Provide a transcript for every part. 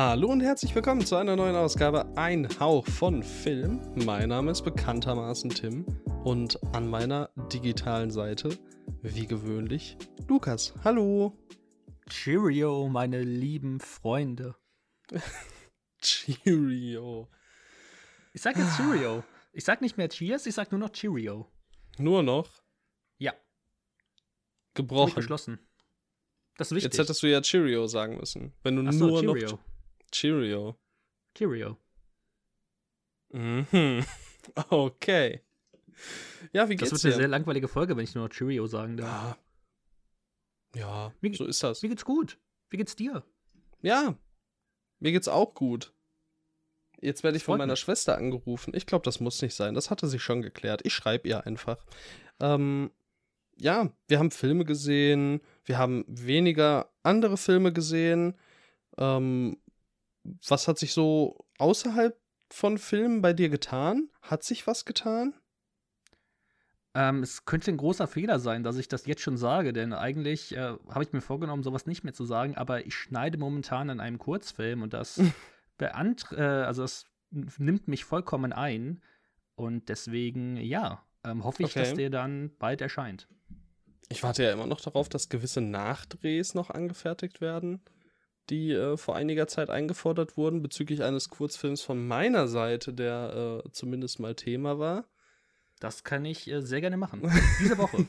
Hallo und herzlich willkommen zu einer neuen Ausgabe Ein Hauch von Film. Mein Name ist bekanntermaßen Tim und an meiner digitalen Seite, wie gewöhnlich, Lukas. Hallo. Cheerio, meine lieben Freunde. Cheerio. Ich sag jetzt Cheerio. Ich sag nicht mehr Cheers, ich sag nur noch Cheerio. Nur noch? Ja. Gebrochen. beschlossen. Das ist wichtig. Jetzt hättest du ja Cheerio sagen müssen. Wenn du Ach so, nur Cheerio. noch. Cheerio. Cheerio. Mhm. Okay. Ja, wie Das geht's wird eine dir? sehr langweilige Folge, wenn ich nur noch Cheerio sagen darf. Ja. Ja, Wie- so ist das. Mir geht's gut. Wie geht's dir? Ja, mir geht's auch gut. Jetzt werde ich von meiner. Schwester angerufen. Ich glaube, das muss nicht sein. Das hatte sie schon geklärt. Ich schreibe ihr einfach. Ähm, ja, wir haben Filme gesehen. Wir haben weniger andere Filme gesehen. Ähm, was hat sich so außerhalb von Filmen bei dir getan? Hat sich was getan? Ähm, es könnte ein großer Fehler sein, dass ich das jetzt schon sage, denn eigentlich äh, habe ich mir vorgenommen, sowas nicht mehr zu sagen, aber ich schneide momentan an einem Kurzfilm und das beant äh, also das nimmt mich vollkommen ein und deswegen, ja, ähm, hoffe ich, dass Okay. der dann bald erscheint. Ich warte ja immer noch darauf, dass gewisse Nachdrehs noch angefertigt werden, die äh, vor einiger Zeit eingefordert wurden bezüglich eines Kurzfilms von meiner Seite, der äh, zumindest mal Thema war. Das kann ich äh, sehr gerne machen. Diese Woche.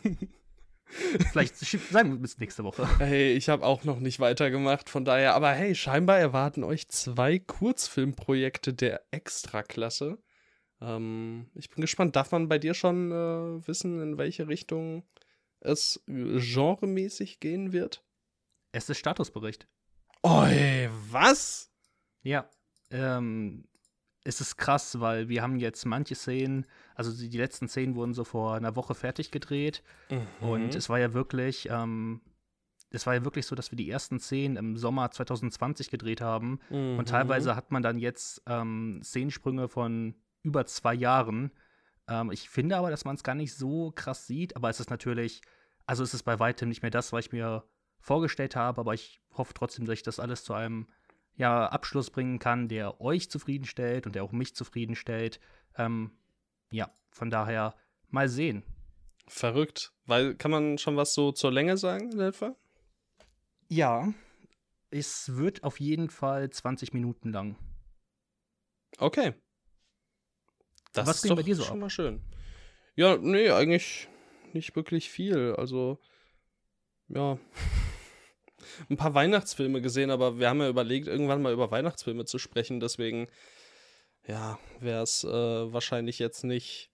Vielleicht sagen wir bis nächste Woche. Hey, ich habe auch noch nicht weitergemacht, von daher, aber hey, scheinbar erwarten euch zwei Kurzfilmprojekte der Extraklasse. Ähm, ich bin gespannt, darf man bei dir schon äh, wissen, in welche Richtung es genremäßig gehen wird? Es ist Statusbericht. Oi, was? Ja. Ähm, es ist krass, weil wir haben jetzt manche Szenen, also die, die letzten Szenen wurden so vor einer Woche fertig gedreht und Mhm. es war ja wirklich, ähm, es war ja wirklich so, dass wir die ersten Szenen im Sommer 2020 gedreht haben Mhm. und teilweise hat man dann jetzt ähm, Szenensprünge von über zwei Jahren. Ähm, ich finde aber, dass man es gar nicht so krass sieht, aber es ist natürlich, also es ist bei weitem nicht mehr das, was ich mir vorgestellt habe, aber ich hoffe trotzdem, dass ich das alles zu einem ja, Abschluss bringen kann, der euch zufriedenstellt und der auch mich zufriedenstellt. Ähm, ja, von daher mal sehen. Verrückt. Weil, kann man schon was so zur Länge sagen, in etwa? Ja, es wird auf jeden Fall 20 Minuten lang. Okay. Das Was ist doch bei dir so schon ab? mal schön. Ja, nee, eigentlich nicht wirklich viel. Also, ja. Ein paar Weihnachtsfilme gesehen, aber wir haben ja überlegt, irgendwann mal über Weihnachtsfilme zu sprechen. Deswegen, ja, wäre es äh, wahrscheinlich jetzt nicht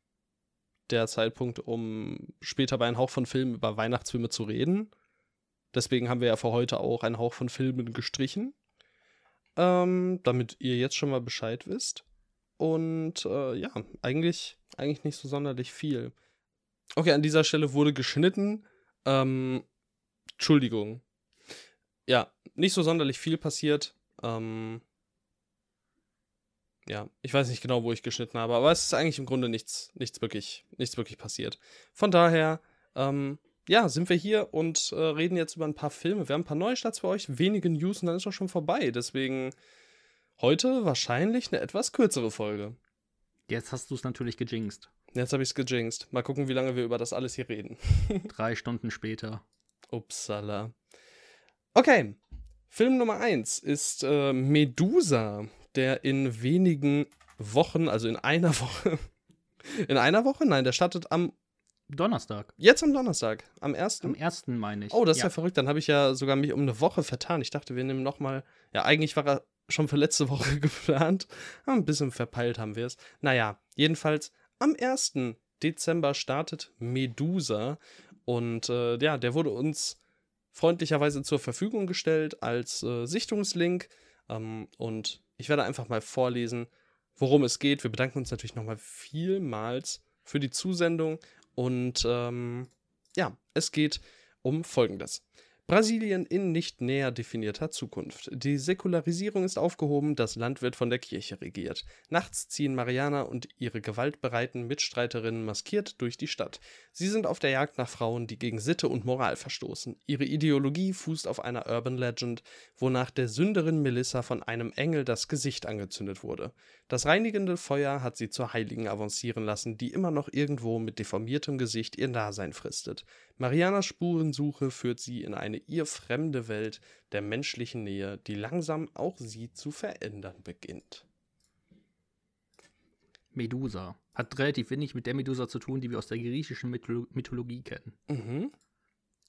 der Zeitpunkt, um später bei einem Hauch von Filmen über Weihnachtsfilme zu reden. Deswegen haben wir ja für heute auch einen Hauch von Filmen gestrichen. Ähm, damit ihr jetzt schon mal Bescheid wisst. Und äh, ja, eigentlich, eigentlich nicht so sonderlich viel. Okay, an dieser Stelle wurde geschnitten. Ähm, Entschuldigung. Ja, nicht so sonderlich viel passiert. Ähm, ja, ich weiß nicht genau, wo ich geschnitten habe, aber es ist eigentlich im Grunde nichts, nichts wirklich, nichts wirklich passiert. Von daher, ähm, ja, sind wir hier und äh, reden jetzt über ein paar Filme. Wir haben ein paar Neustarts für euch, wenige News und dann ist auch schon vorbei. Deswegen heute wahrscheinlich eine etwas kürzere Folge. Jetzt hast du es natürlich gejinxt. Jetzt habe ich es gejinxt. Mal gucken, wie lange wir über das alles hier reden. Drei Stunden später. Upsala. Okay. Film Nummer 1 ist äh, Medusa, der in wenigen Wochen, also in einer Woche. In einer Woche? Nein, der startet am Donnerstag. jetzt am Donnerstag, am 1. Am ersten meine ich. Oh, das ist ja. verrückt. Dann habe ich ja sogar mich um eine Woche vertan. Ich dachte, wir nehmen noch mal. Ja, eigentlich war er schon für letzte Woche geplant. Aber ein bisschen verpeilt haben wir es. Naja, jedenfalls am 1. Dezember startet Medusa. Und äh, ja, der wurde uns freundlicherweise zur Verfügung gestellt als äh, Sichtungslink. Ähm, und ich werde einfach mal vorlesen, worum es geht. Wir bedanken uns natürlich nochmal vielmals für die Zusendung. Und ähm, ja, es geht um Folgendes. Brasilien in nicht näher definierter Zukunft. Die Säkularisierung ist aufgehoben, das Land wird von der Kirche regiert. Nachts ziehen Mariana und ihre gewaltbereiten Mitstreiterinnen maskiert durch die Stadt. Sie sind auf der Jagd nach Frauen, die gegen Sitte und Moral verstoßen. Ihre Ideologie fußt auf einer Urban Legend, wonach der Sünderin Melissa von einem Engel das Gesicht angezündet wurde. Das reinigende Feuer hat sie zur Heiligen avancieren lassen, die immer noch irgendwo mit deformiertem Gesicht ihr Dasein fristet. Marianas Spurensuche führt sie in eine ihr fremde Welt der menschlichen Nähe, die langsam auch sie zu verändern beginnt. Medusa. Hat relativ wenig mit der Medusa zu tun, die wir aus der griechischen Mytholo Mythologie kennen. Mhm.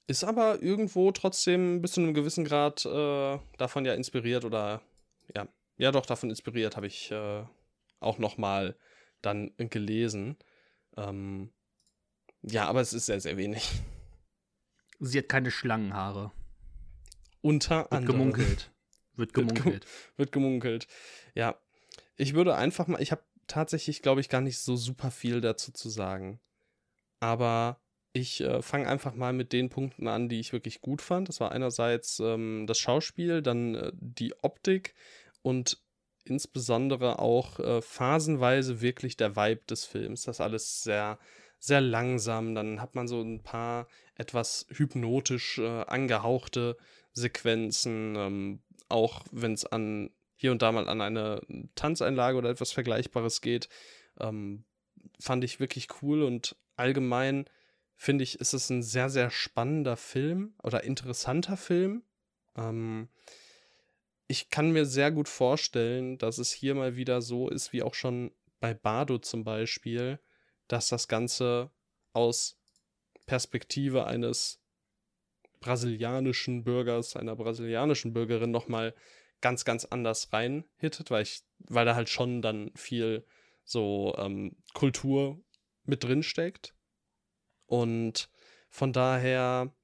Ist aber irgendwo trotzdem bis zu einem gewissen Grad äh, davon ja inspiriert oder ja, ja doch davon inspiriert, habe ich äh, auch noch mal dann gelesen. Ähm, ja, aber es ist sehr, sehr wenig. Sie hat keine Schlangenhaare. Unter Wird anderem. gemunkelt. Wird gemunkelt. Wird gemunkelt. Ja. Ich würde einfach mal, ich habe tatsächlich, glaube ich, gar nicht so super viel dazu zu sagen. Aber ich äh, fange einfach mal mit den Punkten an, die ich wirklich gut fand. Das war einerseits ähm, das Schauspiel, dann äh, die Optik und insbesondere auch äh, phasenweise wirklich der Vibe des Films. Das alles sehr, sehr langsam. Dann hat man so ein paar etwas hypnotisch äh, angehauchte Sequenzen, ähm, auch wenn es an hier und da mal an eine Tanzeinlage oder etwas Vergleichbares geht, ähm, fand ich wirklich cool und allgemein finde ich, ist es ein sehr, sehr spannender Film oder interessanter Film. Ähm, ich kann mir sehr gut vorstellen, dass es hier mal wieder so ist, wie auch schon bei Bardo zum Beispiel, dass das Ganze aus Perspektive eines brasilianischen Bürgers, einer brasilianischen Bürgerin nochmal ganz, ganz anders reinhittet, weil ich, weil da halt schon dann viel so ähm, Kultur mit drin steckt. Und von daher,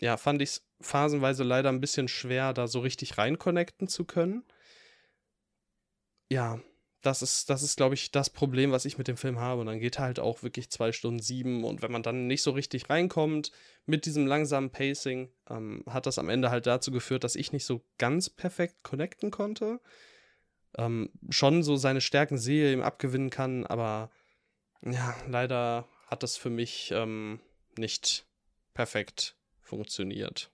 ja, fand ich es phasenweise leider ein bisschen schwer, da so richtig rein connecten zu können. Ja, das ist, das ist, glaube ich, das Problem, was ich mit dem Film habe. Und dann geht halt auch wirklich zwei Stunden sieben. Und wenn man dann nicht so richtig reinkommt mit diesem langsamen Pacing, ähm, hat das am Ende halt dazu geführt, dass ich nicht so ganz perfekt connecten konnte. Ähm, schon so seine Stärken sehe, ihm abgewinnen kann, aber ja, leider hat das für mich ähm, nicht perfekt funktioniert.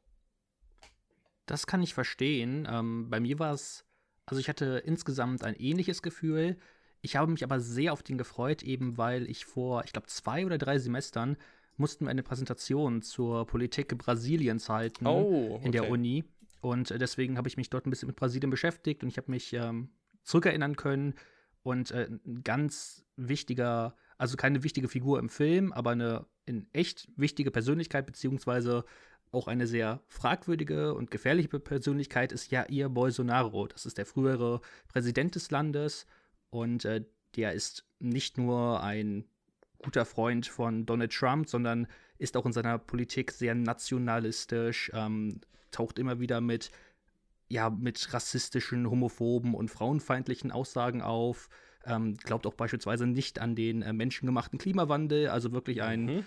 Das kann ich verstehen. Ähm, bei mir war es, also ich hatte insgesamt ein ähnliches Gefühl. Ich habe mich aber sehr auf den gefreut, eben weil ich vor, ich glaube, zwei oder drei Semestern mussten wir eine Präsentation zur Politik Brasiliens halten Oh, in der okay. Uni. Und äh, deswegen habe ich mich dort ein bisschen mit Brasilien beschäftigt und ich habe mich ähm, zurückerinnern können. Und äh, ein ganz wichtiger, also keine wichtige Figur im Film, aber eine in echt wichtige Persönlichkeit, beziehungsweise auch eine sehr fragwürdige und gefährliche Persönlichkeit ist Jair Bolsonaro. Das ist der frühere Präsident des Landes und äh, der ist nicht nur ein guter Freund von Donald Trump, sondern ist auch in seiner Politik sehr nationalistisch, ähm, taucht immer wieder mit, ja, mit rassistischen, homophoben und frauenfeindlichen Aussagen auf, ähm, glaubt auch beispielsweise nicht an den äh, menschengemachten Klimawandel, also wirklich ein, Mhm.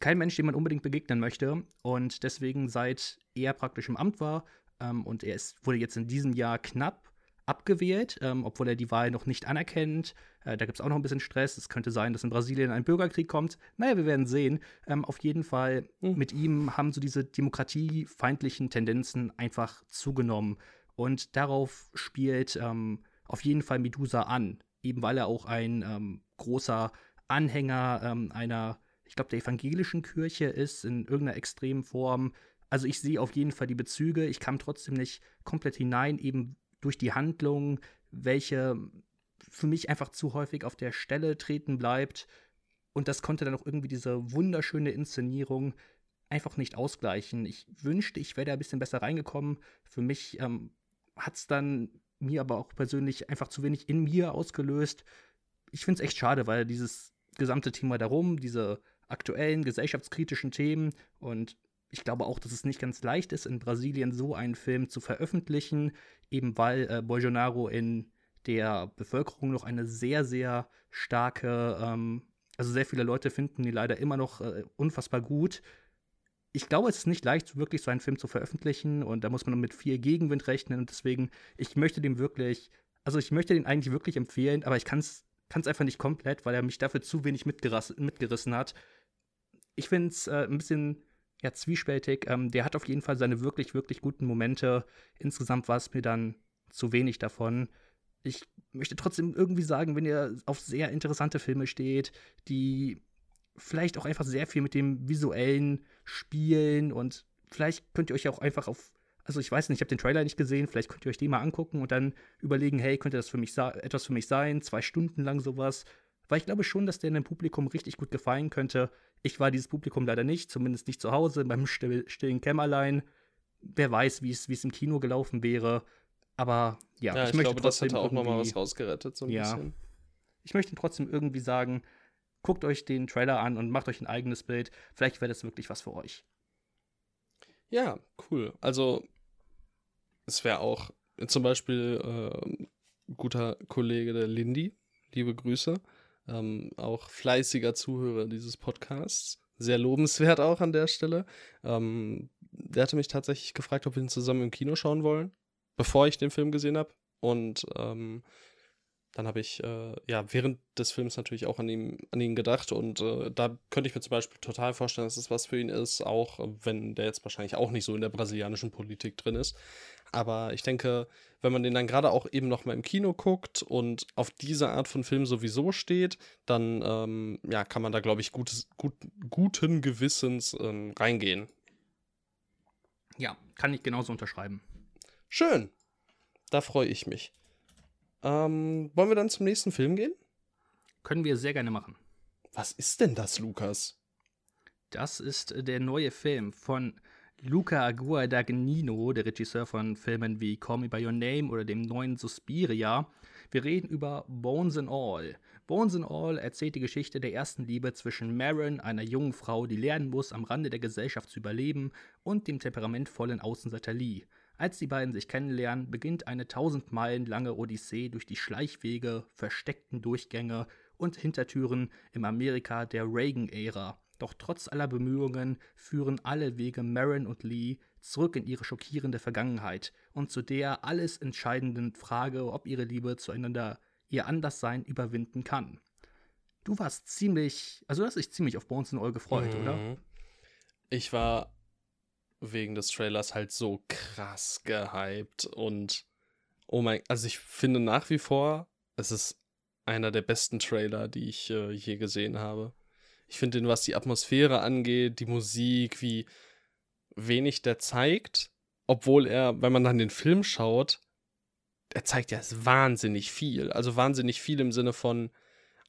Kein Mensch, dem man unbedingt begegnen möchte. Und deswegen, seit er praktisch im Amt war, ähm, und er ist, wurde jetzt in diesem Jahr knapp abgewählt, ähm, obwohl er die Wahl noch nicht anerkennt. Äh, da gibt es auch noch ein bisschen Stress. Es könnte sein, dass in Brasilien ein Bürgerkrieg kommt. Naja, wir werden sehen. Ähm, auf jeden Fall, Mhm. mit ihm haben so diese demokratiefeindlichen Tendenzen einfach zugenommen. Und darauf spielt ähm, auf jeden Fall Medusa an. Eben weil er auch ein ähm, großer Anhänger ähm, einer, ich glaube, der evangelischen Kirche ist, in irgendeiner extremen Form. Also ich sehe auf jeden Fall die Bezüge. Ich kam trotzdem nicht komplett hinein, eben durch die Handlung, welche für mich einfach zu häufig auf der Stelle treten bleibt. Und das konnte dann auch irgendwie diese wunderschöne Inszenierung einfach nicht ausgleichen. Ich wünschte, ich wäre da ein bisschen besser reingekommen. Für mich ähm, hat es dann mir aber auch persönlich einfach zu wenig in mir ausgelöst. Ich finde es echt schade, weil dieses gesamte Thema darum, diese aktuellen gesellschaftskritischen Themen und ich glaube auch, dass es nicht ganz leicht ist, in Brasilien so einen Film zu veröffentlichen, eben weil äh, Bolsonaro in der Bevölkerung noch eine sehr, sehr starke, ähm, also sehr viele Leute finden ihn leider immer noch äh, unfassbar gut. ich glaube, es ist nicht leicht, wirklich so einen Film zu veröffentlichen und da muss man mit viel Gegenwind rechnen und deswegen, ich möchte dem wirklich, also ich möchte den eigentlich wirklich empfehlen, aber ich kann es einfach nicht komplett, weil er mich dafür zu wenig mitgerissen hat. Ich finde es äh, ein bisschen ja, zwiespältig. Ähm, der hat auf jeden Fall seine wirklich, wirklich guten Momente. Insgesamt war es mir dann zu wenig davon. Ich möchte trotzdem irgendwie sagen, wenn ihr auf sehr interessante Filme steht, die vielleicht auch einfach sehr viel mit dem visuellen spielen und vielleicht könnt ihr euch auch einfach auf also ich weiß nicht, ich habe den Trailer nicht gesehen, vielleicht könnt ihr euch den mal angucken und dann überlegen, hey, könnte das für mich etwas für mich sein, zwei Stunden lang sowas. Weil ich glaube schon, dass der dem Publikum richtig gut gefallen könnte. Ich war dieses Publikum leider nicht, zumindest nicht zu Hause, beim still, stillen Kämmerlein. Wer weiß, wie es im Kino gelaufen wäre. Aber ja, ja ich, ich möchte glaube, das hätte auch nochmal was rausgerettet, so ein ja, bisschen. Ich möchte trotzdem irgendwie sagen, guckt euch den Trailer an und macht euch ein eigenes Bild. Vielleicht wäre das wirklich was für euch. Ja, cool. Also, es wäre auch zum Beispiel äh, guter Kollege der Lindy, liebe Grüße, ähm, auch fleißiger Zuhörer dieses Podcasts. Sehr lobenswert auch an der Stelle. Ähm, der hatte mich tatsächlich gefragt, ob wir ihn zusammen im Kino schauen wollen, bevor ich den Film gesehen habe. Und ähm, dann habe ich äh, ja während des Films natürlich auch an ihn, an ihn gedacht und äh, da könnte ich mir zum Beispiel total vorstellen, dass es was für ihn ist, auch wenn der jetzt wahrscheinlich auch nicht so in der brasilianischen Politik drin ist. Aber ich denke, wenn man den dann gerade auch eben noch mal im Kino guckt und auf diese Art von Film sowieso steht, dann ähm, ja, kann man da, glaube ich, gutes, gut, guten Gewissens ähm, reingehen. Ja, kann ich genauso unterschreiben. Schön. Da freue ich mich. Ähm, wollen wir dann zum nächsten Film gehen? Können wir sehr gerne machen. Was ist denn das, Lukas? Das ist der neue Film von Luca Guadagnino, der Regisseur von Filmen wie Call Me By Your Name oder dem neuen Suspiria. Wir reden über Bones and All. Bones and All erzählt die Geschichte der ersten Liebe zwischen Marin, einer jungen Frau, die lernen muss, am Rande der Gesellschaft zu überleben, und dem temperamentvollen Außenseiter Lee. Als die beiden sich kennenlernen, beginnt eine tausend Meilen lange Odyssee durch die Schleichwege, versteckten Durchgänge und Hintertüren im Amerika der Reagan-Ära. Doch trotz aller Bemühungen führen alle Wege Marin und Lee zurück in ihre schockierende Vergangenheit und zu der alles entscheidenden Frage, ob ihre Liebe zueinander ihr Anderssein überwinden kann. Du warst ziemlich, also du hast dich ziemlich auf Bones All gefreut, mhm. oder? Ich war wegen des Trailers halt so krass gehypt und oh mein, also ich finde nach wie vor, es ist einer der besten Trailer, die ich äh, je gesehen habe. Ich finde den, was die Atmosphäre angeht, die Musik, wie wenig der zeigt, obwohl er, wenn man dann den Film schaut, er zeigt ja wahnsinnig viel. Also wahnsinnig viel im Sinne von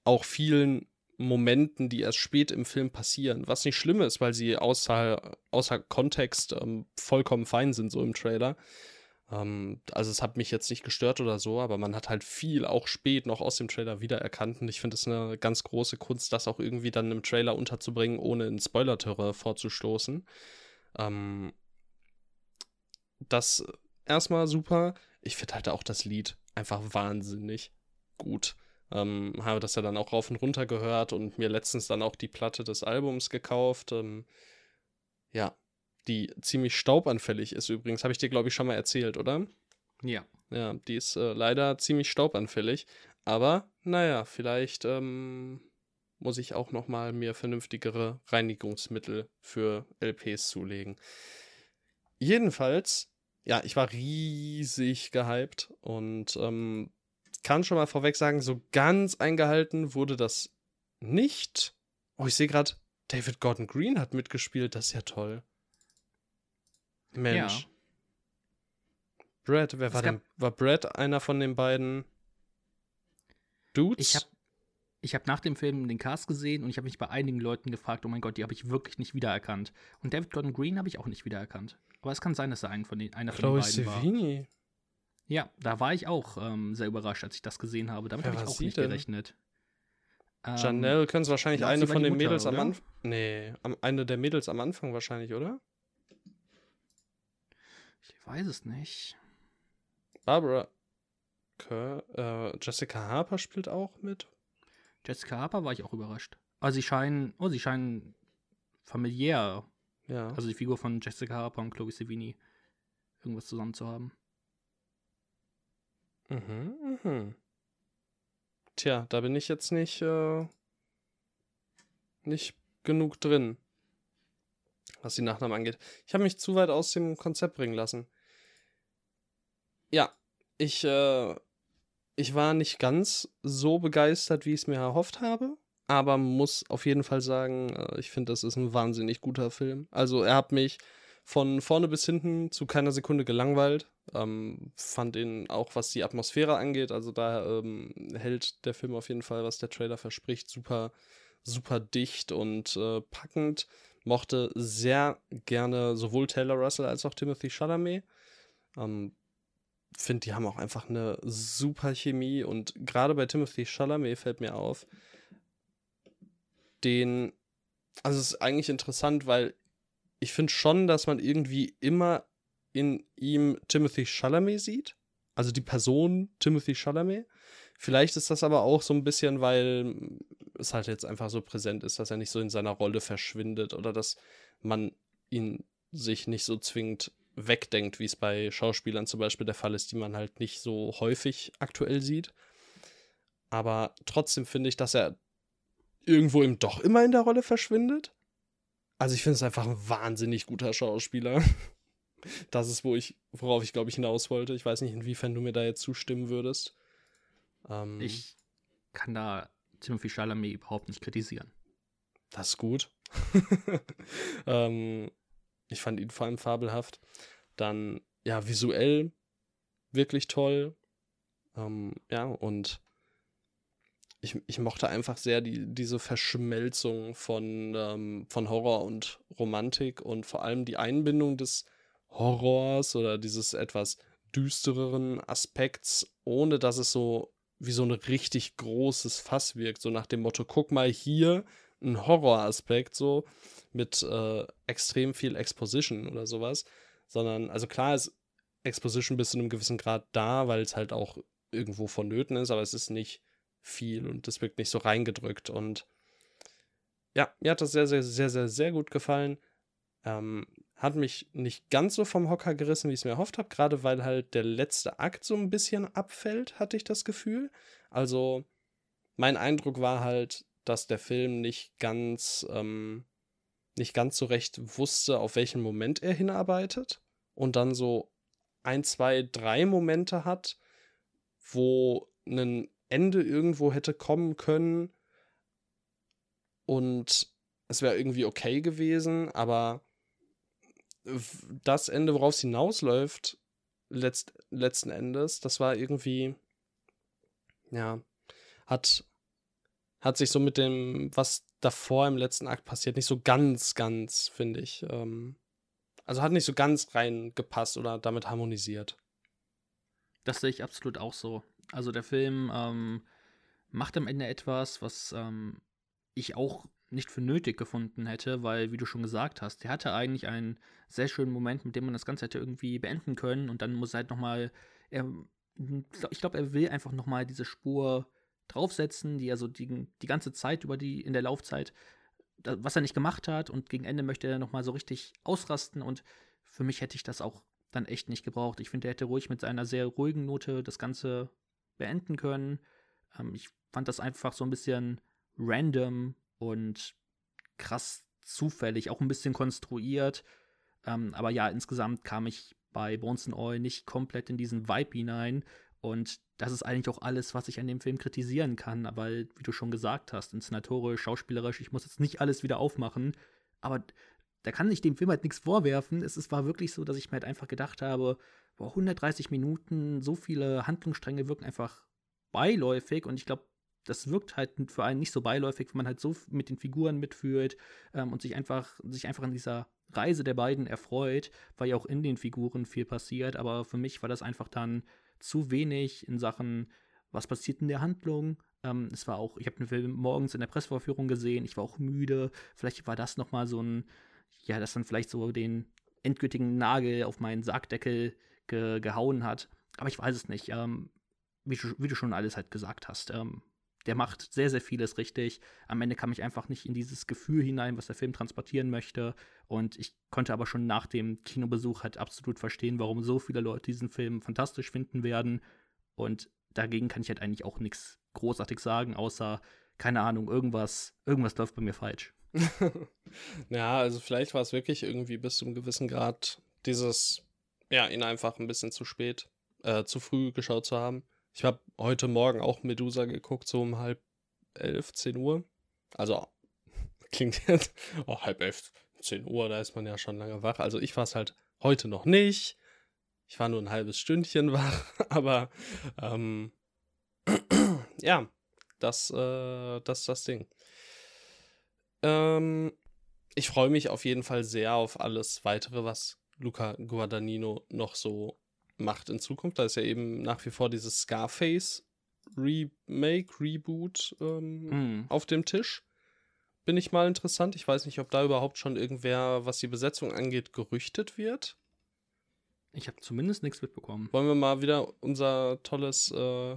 auch vielen Momenten, die erst spät im Film passieren. Was nicht schlimm ist, weil sie außer, außer Kontext ähm, vollkommen fein sind, so im Trailer. Ähm, also es hat mich jetzt nicht gestört oder so, aber man hat halt viel auch spät noch aus dem Trailer wiedererkannt. Und ich finde es eine ganz große Kunst, das auch irgendwie dann im Trailer unterzubringen, ohne in Spoiler-Terror vorzustoßen. Ähm, das erstmal super. Ich finde halt auch das Lied einfach wahnsinnig gut. Ähm, habe das ja dann auch rauf und runter gehört und mir letztens dann auch die Platte des Albums gekauft. Ähm, ja, die ziemlich staubanfällig ist übrigens. Habe ich dir, glaube ich, schon mal erzählt, oder? Ja. Ja, die ist äh, leider ziemlich staubanfällig. Aber, naja, vielleicht ähm, muss ich auch noch mal mir vernünftigere Reinigungsmittel für LPs zulegen. Jedenfalls, ja, ich war riesig gehypt und ähm, kann schon mal vorweg sagen, so ganz eingehalten wurde das nicht. Oh, ich sehe gerade, David Gordon Green hat mitgespielt. Das ist ja toll. Mensch. Ja. Brad, wer war denn? War Brad einer von den beiden Dudes? Ich habe ich hab nach dem Film den Cast gesehen und ich habe mich bei einigen Leuten gefragt, oh mein Gott, die habe ich wirklich nicht wiedererkannt. Und David Gordon Green habe ich auch nicht wiedererkannt. Aber es kann sein, dass er ein von den, einer Chloe von den beiden Sevigny. war. Ja, da war ich auch ähm, sehr überrascht, als ich das gesehen habe. Damit habe ich auch nicht denn? gerechnet. Ähm, Janelle können es wahrscheinlich eine von den Mutter, Mädels oder? am Anfang. Nee, eine der Mädels am Anfang wahrscheinlich, oder? Ich weiß es nicht. Barbara Kerr, äh, Jessica Harper spielt auch mit. Jessica Harper war ich auch überrascht. Also sie scheinen, oh, sie scheinen familiär Ja. Also die Figur von Jessica Harper und Chloe Sevigny irgendwas zusammen zu haben. Mhm, mhm. Tja, da bin ich jetzt nicht, äh, nicht genug drin, was die Nachnamen angeht. Ich habe mich zu weit aus dem Konzept bringen lassen. Ja, ich, äh, ich war nicht ganz so begeistert, wie ich es mir erhofft habe, aber muss auf jeden Fall sagen, äh, ich finde, das ist ein wahnsinnig guter Film. Also er hat mich von vorne bis hinten zu keiner Sekunde gelangweilt. Ähm, fand ihn auch, was die Atmosphäre angeht, also da ähm, hält der Film auf jeden Fall, was der Trailer verspricht, super, super dicht und äh, packend. Mochte sehr gerne sowohl Taylor Russell als auch Timothy Chalamet. Ähm, finde, die haben auch einfach eine super Chemie und gerade bei Timothy Chalamet fällt mir auf, den, also es ist eigentlich interessant, weil ich finde schon, dass man irgendwie immer in ihm Timothy Chalamet sieht. Also die Person Timothy Chalamet. Vielleicht ist das aber auch so ein bisschen, weil es halt jetzt einfach so präsent ist, dass er nicht so in seiner Rolle verschwindet oder dass man ihn sich nicht so zwingend wegdenkt, wie es bei Schauspielern zum Beispiel der Fall ist, die man halt nicht so häufig aktuell sieht. Aber trotzdem finde ich, dass er irgendwo eben doch immer in der Rolle verschwindet. Also ich finde es einfach ein wahnsinnig guter Schauspieler. Das ist, wo ich, worauf ich glaube ich hinaus wollte. Ich weiß nicht, inwiefern du mir da jetzt zustimmen würdest. Ähm, ich kann da Timothy Chalamet überhaupt nicht kritisieren. Das ist gut. ähm, ich fand ihn vor allem fabelhaft. Dann, ja, visuell wirklich toll. Ähm, ja, und ich, ich mochte einfach sehr die, diese Verschmelzung von, ähm, von Horror und Romantik und vor allem die Einbindung des Horrors oder dieses etwas düstereren Aspekts, ohne dass es so wie so ein richtig großes Fass wirkt. So nach dem Motto, guck mal hier, ein Horroraspekt, so mit äh, extrem viel Exposition oder sowas. Sondern, also klar ist Exposition bis zu einem gewissen Grad da, weil es halt auch irgendwo vonnöten ist, aber es ist nicht viel und es wirkt nicht so reingedrückt. Und ja, mir hat das sehr, sehr, sehr, sehr, sehr gut gefallen. Ähm, hat mich nicht ganz so vom Hocker gerissen, wie ich es mir erhofft habe, gerade weil halt der letzte Akt so ein bisschen abfällt, hatte ich das Gefühl. Also, mein Eindruck war halt, dass der Film nicht ganz, ähm, nicht ganz so recht wusste, auf welchen Moment er hinarbeitet und dann so ein, zwei, drei Momente hat, wo ein Ende irgendwo hätte kommen können und es wäre irgendwie okay gewesen, aber das Ende, worauf es hinausläuft, letzt, letzten Endes, das war irgendwie, ja, hat, hat sich so mit dem, was davor im letzten Akt passiert, nicht so ganz, ganz, finde ich. Ähm, also hat nicht so ganz reingepasst oder damit harmonisiert. Das sehe ich absolut auch so. Also der Film ähm, macht am Ende etwas, was ähm, ich auch nicht für nötig gefunden hätte, weil, wie du schon gesagt hast, der hatte eigentlich einen sehr schönen Moment, mit dem man das Ganze hätte irgendwie beenden können und dann muss er halt nochmal, ich glaube, er will einfach nochmal diese Spur draufsetzen, die er so die, die ganze Zeit über die, in der Laufzeit, was er nicht gemacht hat und gegen Ende möchte er nochmal so richtig ausrasten und für mich hätte ich das auch dann echt nicht gebraucht. Ich finde, er hätte ruhig mit seiner sehr ruhigen Note das Ganze beenden können. Ähm, ich fand das einfach so ein bisschen random und krass zufällig, auch ein bisschen konstruiert. Ähm, aber ja, insgesamt kam ich bei Bones All nicht komplett in diesen Vibe hinein. Und das ist eigentlich auch alles, was ich an dem Film kritisieren kann. Aber wie du schon gesagt hast, inszenatorisch, schauspielerisch, ich muss jetzt nicht alles wieder aufmachen. Aber da kann ich dem Film halt nichts vorwerfen. Es war wirklich so, dass ich mir halt einfach gedacht habe, boah, 130 Minuten, so viele Handlungsstränge wirken einfach beiläufig. Und ich glaube, das wirkt halt für einen nicht so beiläufig, wenn man halt so mit den Figuren mitfühlt ähm, und sich einfach, sich einfach an dieser Reise der beiden erfreut, weil ja auch in den Figuren viel passiert. Aber für mich war das einfach dann zu wenig in Sachen, was passiert in der Handlung. Ähm, es war auch, ich habe den Film morgens in der Pressevorführung gesehen, ich war auch müde. Vielleicht war das nochmal so ein, ja, das dann vielleicht so den endgültigen Nagel auf meinen Sargdeckel ge gehauen hat. Aber ich weiß es nicht. Ähm, wie, du, wie, du, schon alles halt gesagt hast. Ähm, der macht sehr, sehr vieles richtig. Am Ende kam ich einfach nicht in dieses Gefühl hinein, was der Film transportieren möchte. Und ich konnte aber schon nach dem Kinobesuch halt absolut verstehen, warum so viele Leute diesen Film fantastisch finden werden. Und dagegen kann ich halt eigentlich auch nichts großartig sagen, außer, keine Ahnung, irgendwas, irgendwas läuft bei mir falsch. ja, also vielleicht war es wirklich irgendwie bis zu einem gewissen Grad dieses, ja, ihn einfach ein bisschen zu spät, äh, zu früh geschaut zu haben. Ich habe heute Morgen auch Medusa geguckt, so um halb elf, zehn Uhr. Also, klingt jetzt, oh, halb elf, zehn Uhr, da ist man ja schon lange wach. Also ich war es halt heute noch nicht. Ich war nur ein halbes Stündchen wach, aber ähm, ja, das, äh, das ist das Ding. Ähm, ich freue mich auf jeden Fall sehr auf alles weitere, was Luca Guadagnino noch so macht in Zukunft. Da ist ja eben nach wie vor dieses Scarface Remake, Reboot ähm, mm. auf dem Tisch. Bin ich mal interessant. Ich weiß nicht, ob da überhaupt schon irgendwer, was die Besetzung angeht, gerüchtet wird. Ich habe zumindest nichts mitbekommen. Wollen wir mal wieder unser tolles äh,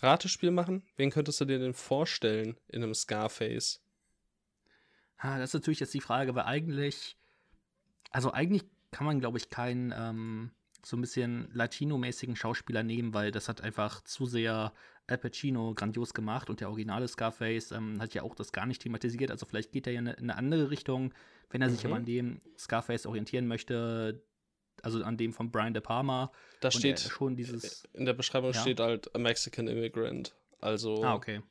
Ratespiel machen? Wen könntest du dir denn vorstellen in einem Scarface? Ha, das ist natürlich jetzt die Frage, weil eigentlich, also eigentlich kann man, glaube ich, keinen ähm, so ein bisschen Latino-mäßigen Schauspieler nehmen, weil das hat einfach zu sehr Al Pacino grandios gemacht und der originale Scarface ähm, hat ja auch das gar nicht thematisiert. Also vielleicht geht er ja in eine, andere Richtung, wenn er mhm. sich aber an dem Scarface orientieren möchte, also an dem von Brian De Palma. Da steht schon dieses. In der Beschreibung ja? steht halt a Mexican Immigrant. Also. Ah, okay.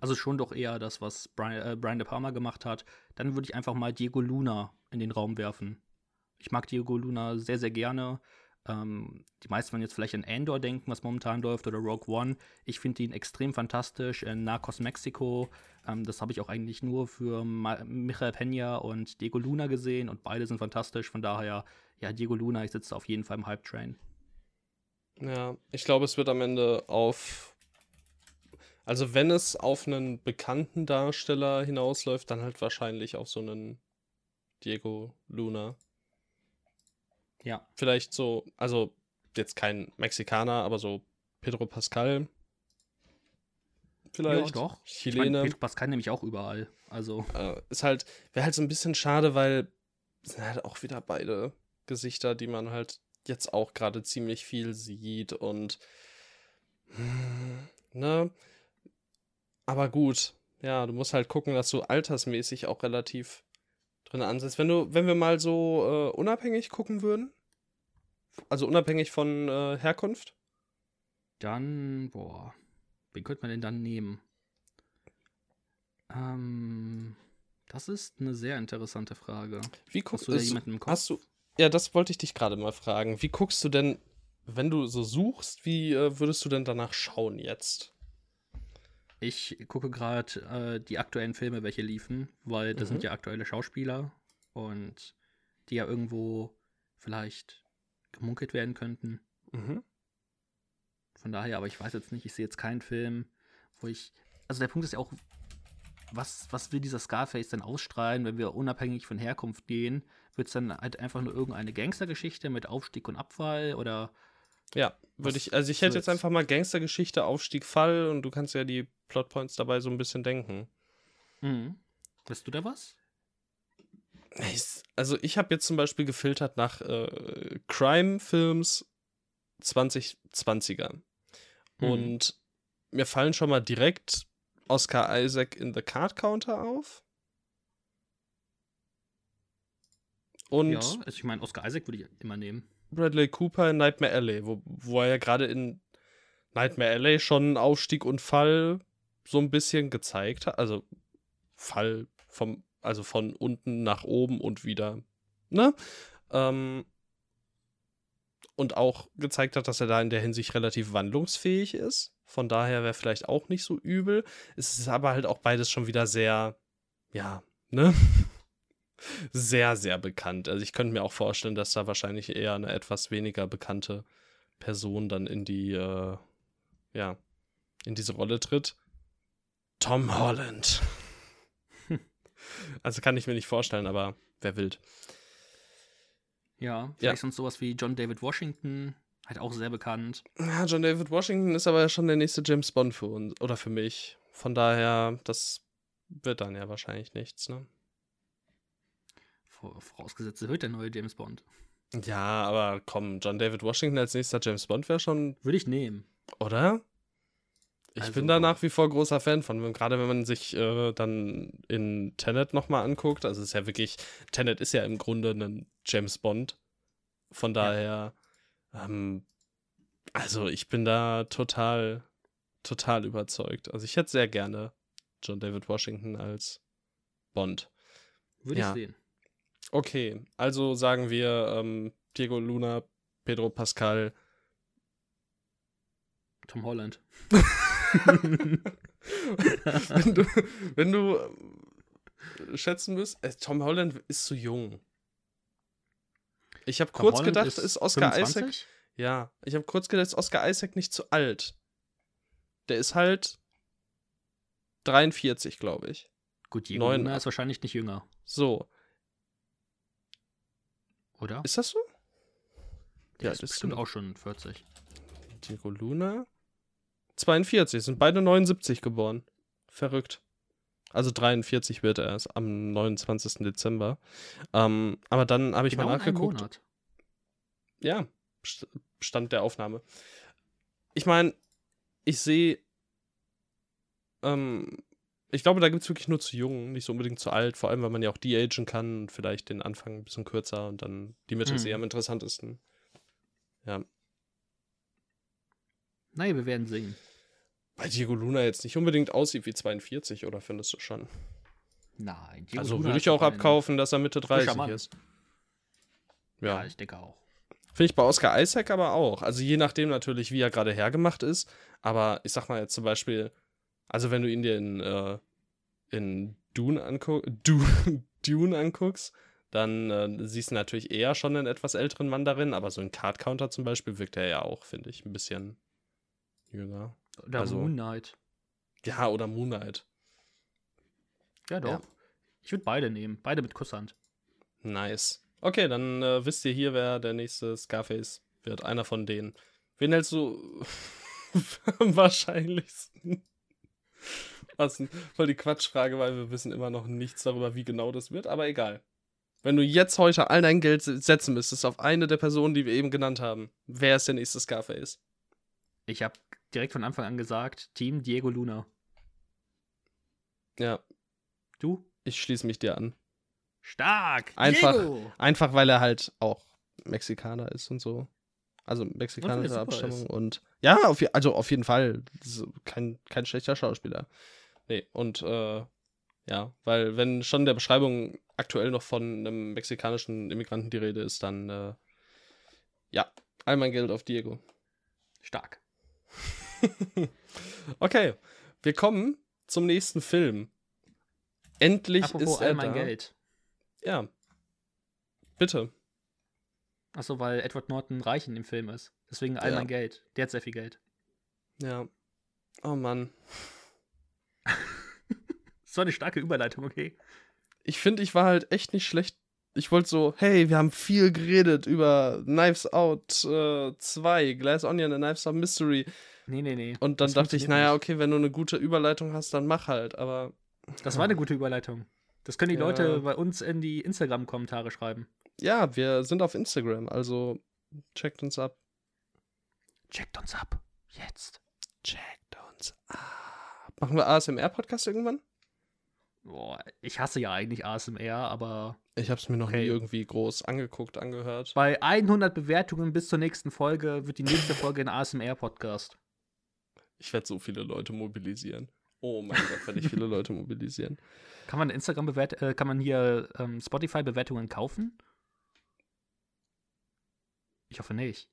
Also schon doch eher das, was Brian, äh, Brian De Palma gemacht hat. Dann würde ich einfach mal Diego Luna in den Raum werfen. Ich mag Diego Luna sehr, sehr gerne. Ähm, die meisten werden jetzt vielleicht an Andor denken, was momentan läuft, oder Rogue One. Ich finde ihn extrem fantastisch. In Narcos Mexico, ähm, das habe ich auch eigentlich nur für Ma Michael Peña und Diego Luna gesehen und beide sind fantastisch. Von daher, ja, Diego Luna, ich sitze auf jeden Fall im Hype-Train. Ja, ich glaube, es wird am Ende auf. Also, wenn es auf einen bekannten Darsteller hinausläuft, dann halt wahrscheinlich auf so einen Diego Luna. Ja. Vielleicht so, also jetzt kein Mexikaner, aber so Pedro Pascal. Vielleicht. Ja, doch. Chilene. Ich mein, Pedro Pascal nämlich auch überall. Also. Äh, ist halt, wäre halt so ein bisschen schade, weil es sind halt auch wieder beide Gesichter, die man halt jetzt auch gerade ziemlich viel sieht und ne? Aber gut, ja, du musst halt gucken, dass du altersmäßig auch relativ drin ansetzt. Wenn du, wenn wir mal so äh, unabhängig gucken würden, also unabhängig von äh, Herkunft, dann, boah, wen könnte man denn dann nehmen? Ähm, das ist eine sehr interessante Frage. Wie guckst du da jemanden im Kopf? Hast du, ja, das wollte ich dich gerade mal fragen. Wie guckst du denn, wenn du so suchst, wie äh, würdest du denn danach schauen jetzt? Ich gucke gerade äh, die aktuellen Filme, welche liefen, weil das mhm. sind ja aktuelle Schauspieler und die ja irgendwo vielleicht gemunkelt werden könnten. Mhm. Von daher, aber ich weiß jetzt nicht, ich sehe jetzt keinen Film, wo ich. Also der Punkt ist ja auch, was, was will dieser Scarface denn ausstrahlen, wenn wir unabhängig von Herkunft gehen? Wird es dann halt einfach nur irgendeine Gangstergeschichte mit Aufstieg und Abfall oder. Ja, würde ich, also ich hätte jetzt einfach mal Gangstergeschichte, Aufstieg, Fall und du kannst ja die Plotpoints dabei so ein bisschen denken. Mhm. Weißt du da was? Also ich habe jetzt zum Beispiel gefiltert nach äh, Crime-Films 2020er. Mhm. Und mir fallen schon mal direkt Oscar Isaac in The Card Counter auf. Und ja, also ich meine, Oscar Isaac würde ich immer nehmen. Bradley Cooper in Nightmare Alley, wo, wo er ja gerade in Nightmare Alley schon Aufstieg und Fall so ein bisschen gezeigt hat. Also Fall vom, also von unten nach oben und wieder, ne? Ähm, und auch gezeigt hat, dass er da in der Hinsicht relativ wandlungsfähig ist. Von daher wäre vielleicht auch nicht so übel. Es ist aber halt auch beides schon wieder sehr, ja, ne? sehr, sehr bekannt. Also ich könnte mir auch vorstellen, dass da wahrscheinlich eher eine etwas weniger bekannte Person dann in die, äh, ja, in diese Rolle tritt. Tom Holland. also kann ich mir nicht vorstellen, aber wer wild. Ja, vielleicht ja. sonst sowas wie John David Washington, halt auch sehr bekannt. Ja, John David Washington ist aber ja schon der nächste James Bond für uns oder für mich. Von daher, das wird dann ja wahrscheinlich nichts, ne? Vorausgesetzt, wird der neue James Bond. Ja, aber komm, John David Washington als nächster James Bond wäre schon. Würde ich nehmen. Oder? Ich Also bin da nach wie vor großer Fan von. Gerade wenn man sich äh, dann in Tenet nochmal anguckt. Also es ist ja wirklich, Tenet ist ja im Grunde ein James Bond. Von daher, ähm, also ich bin da total, total überzeugt. Also ich hätte sehr gerne John David Washington als Bond. Würde Ja. ich sehen. Okay, also sagen wir ähm, Diego Luna, Pedro Pascal. Tom Holland. wenn du, wenn du äh, schätzen müsst, äh, Tom Holland ist zu jung. Ich habe kurz Holland gedacht, ist, Oscar 25? Isaac. Ja, ich habe kurz gedacht, ist Oscar Isaac nicht zu alt. Der ist halt 43, glaube ich. Gut, Diego Luna ist wahrscheinlich nicht jünger, So, oder? ist das so? Der ja, ist das bestimmt sind- auch schon 40. Diego Luna 42, sind beide 79 geboren. Verrückt. Also 43 wird er erst am 29. Dezember. Ähm, aber dann habe ich genau mal nachgeguckt. Ja, St- Stand der Aufnahme. Ich meine, ich sehe, ähm, ich glaube, da gibt es wirklich nur zu jung, nicht so unbedingt zu alt, vor allem, weil man ja auch de-agen kann und vielleicht den Anfang ein bisschen kürzer und dann die Mitte ist Mhm. eher am interessantesten. Ja. Naja, wir werden sehen. Weil Diego Luna jetzt nicht unbedingt aussieht wie 42, oder findest du schon? Nein, Diego also Luna würde ich auch abkaufen, dass er Mitte frischer 30 Mann. ist. Ja, Ja, ich denke auch. finde ich bei Oscar Isaac aber auch. Also je nachdem natürlich, wie er gerade hergemacht ist. Aber ich sag mal jetzt zum Beispiel, also wenn du ihn dir in, äh, in Dune, angu Dune, Dune anguckst, dann äh, siehst du natürlich eher schon einen etwas älteren Mann darin. Aber so in Card Counter zum Beispiel wirkt er ja auch, finde ich, ein bisschen jünger. Oder Also- Moon Knight. Ja, oder Moonlight. Ja, doch. Ja. Ich würde beide nehmen. Beide mit Kusshand. Nice. Okay, dann äh, wisst ihr hier, wer der nächste Scarface wird. Einer von denen. Wen hältst du am wahrscheinlichsten? Was voll die Quatschfrage, weil wir wissen immer noch nichts darüber, wie genau das wird, aber egal. Wenn du jetzt heute all dein Geld se- setzen müsstest auf eine der Personen, die wir eben genannt haben, wer ist der nächste Scarface? Ich habe direkt von Anfang an gesagt, Team Diego Luna. Ja, Du? ich schließe mich dir an. Stark! Einfach- Diego! Einfach weil er halt auch Mexikaner ist und so. Also mexikanische super Abstammung ist. und ja, auf, also auf jeden Fall kein, kein schlechter Schauspieler. Nee, und äh, ja, weil wenn schon in der Beschreibung aktuell noch von einem mexikanischen Immigranten die Rede ist, dann äh, ja, all mein Geld auf Diego. Stark. okay, wir kommen zum nächsten Film. Endlich Apropos ist er all mein da. Geld. Ja. Bitte. Achso, weil Edward Norton reich in dem Film ist. Deswegen all Ja. mein Geld. Der hat sehr viel Geld. Ja. Oh Mann. Das war eine starke Überleitung, okay? ich finde, ich war halt echt nicht schlecht. Ich wollte so, hey, wir haben viel geredet über Knives Out äh, 2, Glass Onion, A Knives Out Mystery. Nee, nee, nee. Und dann Das dachte ich, naja, okay, wenn du eine gute Überleitung hast, dann mach halt. Aber Das war eine gute Überleitung. Das können die Ja. Leute bei uns in die Instagram-Kommentare schreiben. ja, wir sind auf Instagram, also checkt uns ab. Checkt uns ab. Jetzt. Checkt uns ab. Machen wir ASMR-Podcast irgendwann? Boah, ich hasse ja eigentlich ASMR, aber Ich habe es mir noch Okay. nie irgendwie groß angeguckt, angehört. bei 100 Bewertungen bis zur nächsten Folge wird die nächste Folge ein ASMR-Podcast. Ich werde so viele Leute mobilisieren. Oh mein Gott, werde ich viele Leute mobilisieren. Kann man Instagram bewert äh, kann man hier ähm, Spotify-Bewertungen kaufen? Ich hoffe nicht.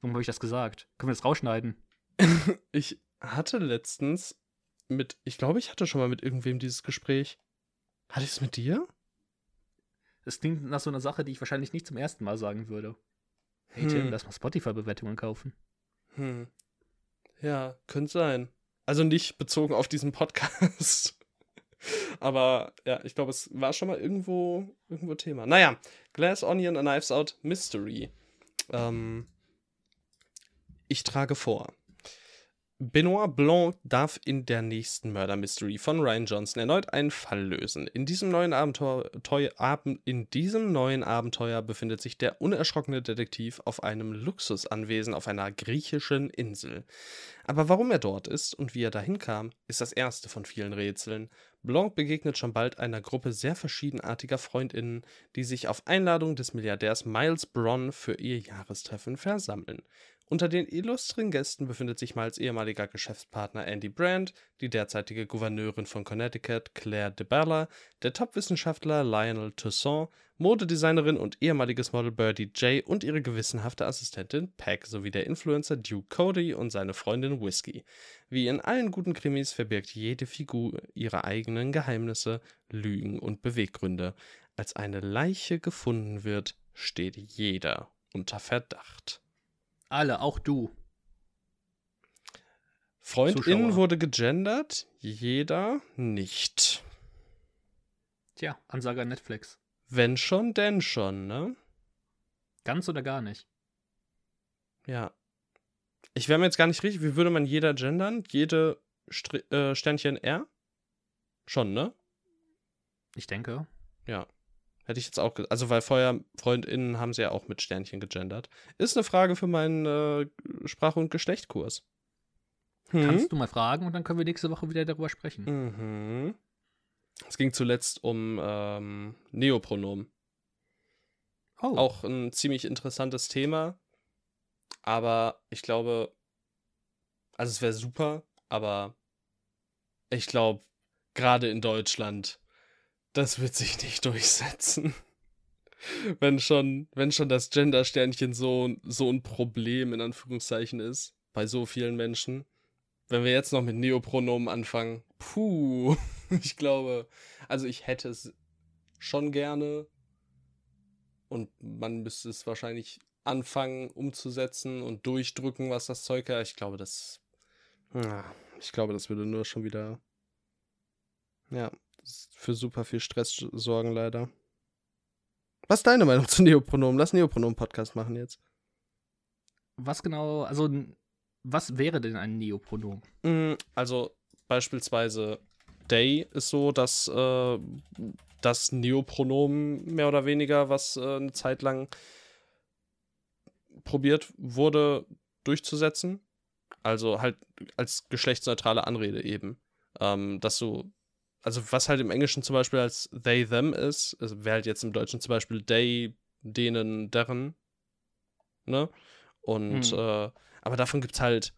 Warum habe ich das gesagt? Können wir das rausschneiden? Ich hatte letztens mit, ich glaube, ich hatte schon mal mit irgendwem dieses Gespräch. Hatte ich es mit dir? Das klingt nach so einer Sache, die ich wahrscheinlich nicht zum ersten Mal sagen würde. Hey Tim, Hm. lass mal Spotify-Bewertungen kaufen. Hm. Ja, könnte sein. Also nicht bezogen auf diesen Podcast. Aber ja, ich glaube, es war schon mal irgendwo, irgendwo Thema. Naja, Glass Onion, A Knives Out, Mystery. Ähm, ich trage vor. Benoit Blanc darf in der nächsten Murder Mystery von Ryan Johnson erneut einen Fall lösen. In diesem neuen Abenteuer, in diesem neuen Abenteuer befindet sich der unerschrockene Detektiv auf einem Luxusanwesen auf einer griechischen Insel. Aber warum er dort ist und wie er dahin kam, ist das erste von vielen Rätseln. Blanc begegnet schon bald einer Gruppe sehr verschiedenartiger Freundinnen, die sich auf Einladung des Milliardärs Miles Bronn für ihr Jahrestreffen versammeln. Unter den illustren Gästen befindet sich Miles ehemaliger Geschäftspartner Andy Brandt, die derzeitige Gouverneurin von Connecticut Claire DeBella, der Top-Wissenschaftler Lionel Toussaint, Modedesignerin und ehemaliges Model Birdie J und ihre gewissenhafte Assistentin Peg sowie der Influencer Duke Cody und seine Freundin Whiskey. Wie in allen guten Krimis verbirgt jede Figur ihre eigenen Geheimnisse, Lügen und Beweggründe. Als eine Leiche gefunden wird, steht jeder unter Verdacht. Alle, auch du. Freundin wurde gegendert, jeder nicht. Tja, Ansager Netflix. Wenn schon, denn schon, ne? Ganz oder gar nicht. Ja. Ich wäre mir jetzt gar nicht richtig, wie würde man jeder gendern? Jede Str äh, Sternchen R? Schon, ne? Ich denke. Ja. Hätte ich jetzt auch, also weil vorher FreundInnen haben sie ja auch mit Sternchen gegendert. Ist eine Frage für meinen äh, Sprach- und Geschlechtkurs. Hm? Kannst du mal fragen und dann können wir nächste Woche wieder darüber sprechen. Mhm. Es ging zuletzt um ähm, Neopronomen. Oh. Auch ein ziemlich interessantes Thema. Aber ich glaube, also es wäre super, aber ich glaube, gerade in Deutschland das wird sich nicht durchsetzen. wenn schon, wenn schon das Gender-Sternchen so, so ein Problem in Anführungszeichen ist, bei so vielen Menschen. Wenn wir jetzt noch mit Neopronomen anfangen, puh, ich glaube, also ich hätte es schon gerne und man müsste es wahrscheinlich anfangen umzusetzen und durchdrücken, was das Zeug hat. Ich glaube, das, ich glaube, das würde nur schon wieder, ja, für super viel Stress sorgen, leider. Was ist deine Meinung zu Neopronomen? Lass Neopronomen-Podcast machen jetzt. Was genau, also was wäre denn ein Neopronom? Mm, also beispielsweise Day ist so, dass äh, das Neopronom mehr oder weniger, was äh, eine Zeit lang probiert wurde durchzusetzen. Also halt als geschlechtsneutrale Anrede eben. Ähm, dass du also was halt im Englischen zum Beispiel als they, them ist, also wäre halt jetzt im Deutschen zum Beispiel they, denen, deren, ne? Und, hm. äh, aber davon gibt es halt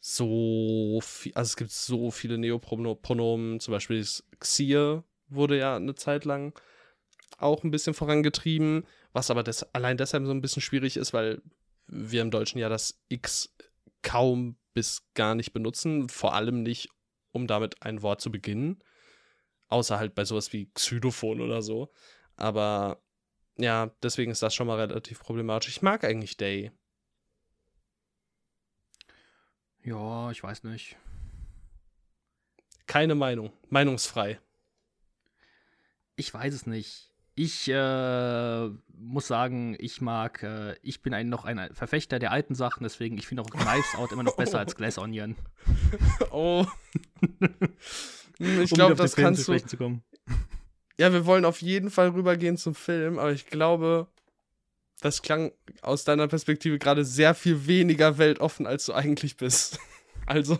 so viel, also es gibt so viele Neopronomen, zum Beispiel das Xier wurde ja eine Zeit lang auch ein bisschen vorangetrieben, was aber des, allein deshalb so ein bisschen schwierig ist, weil wir im Deutschen ja das X kaum bis gar nicht benutzen, vor allem nicht, um damit ein Wort zu beginnen. Außer halt bei sowas wie Xylophon oder so. Aber ja, deswegen ist das schon mal relativ problematisch. Ich mag eigentlich Day. Ja, ich weiß nicht. Keine Meinung. Meinungsfrei. Ich weiß es nicht. Ich äh, muss sagen, ich mag, äh, ich bin ein, noch ein Verfechter der alten Sachen, deswegen ich finde auch Knives Out immer noch besser als Glass Onion. Oh. ich um glaube, das kannst du. Ja, wir wollen auf jeden Fall rübergehen zum Film, aber ich glaube, das klang aus deiner Perspektive gerade sehr viel weniger weltoffen, als du eigentlich bist. Also,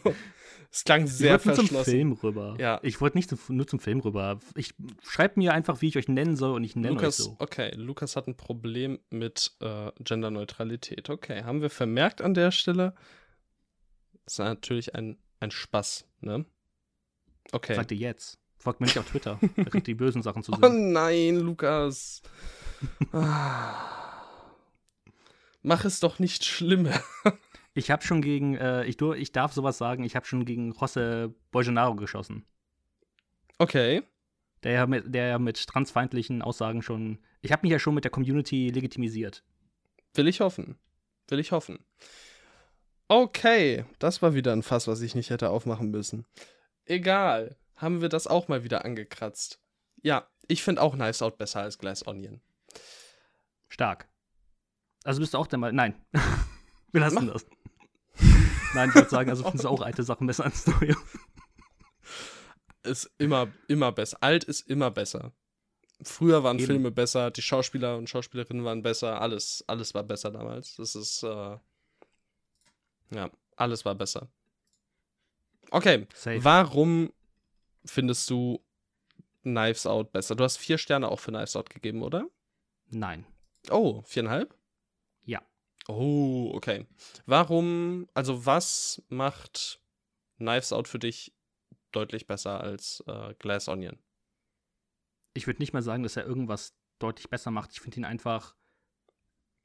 es klang sehr ich verschlossen. Nur zum Film rüber. Ja. Ich wollte nicht nur zum Film rüber. Ich schreibe mir einfach, wie ich euch nennen soll und ich nenne Lukas, euch so. Okay, Lukas hat ein Problem mit äh, Genderneutralität. Okay, haben wir vermerkt an der Stelle. Das ist natürlich ein, ein Spaß, ne? Okay. Sagt ihr jetzt. Folgt mir nicht auf Twitter. da kriegt die bösen Sachen zu sehen. Oh nein, Lukas. Mach es doch nicht schlimmer. ich habe schon gegen, äh, ich, ich darf sowas sagen, ich habe schon gegen José Bolsonaro geschossen. Okay. Der ja mit, der mit transfeindlichen Aussagen schon. Ich habe mich ja schon mit der Community legitimisiert. Will ich hoffen. Will ich hoffen. Okay, das war wieder ein Fass, was ich nicht hätte aufmachen müssen. Egal. Haben wir das auch mal wieder angekratzt. Ja, ich finde auch Knives Out besser als Glass Onion. Stark. Also bist du auch der Meinung. Nein. wir lassen Mach. das. Nein, ich würde sagen, also findest du auch alte Sachen besser als neue. Ist immer, immer besser. Alt ist immer besser. Früher waren Eben. Filme besser, die Schauspieler und Schauspielerinnen waren besser, alles, alles war besser damals. Das ist, äh, ja, alles war besser. Okay, Safe. warum findest du Knives Out besser? Du hast vier Sterne auch für Knives Out gegeben, oder? Nein. Oh, viereinhalb? Ja. Oh, okay. Warum, also was macht Knives Out für dich deutlich besser als äh, Glass Onion? Ich würde nicht mal sagen, dass er irgendwas deutlich besser macht. Ich finde ihn einfach,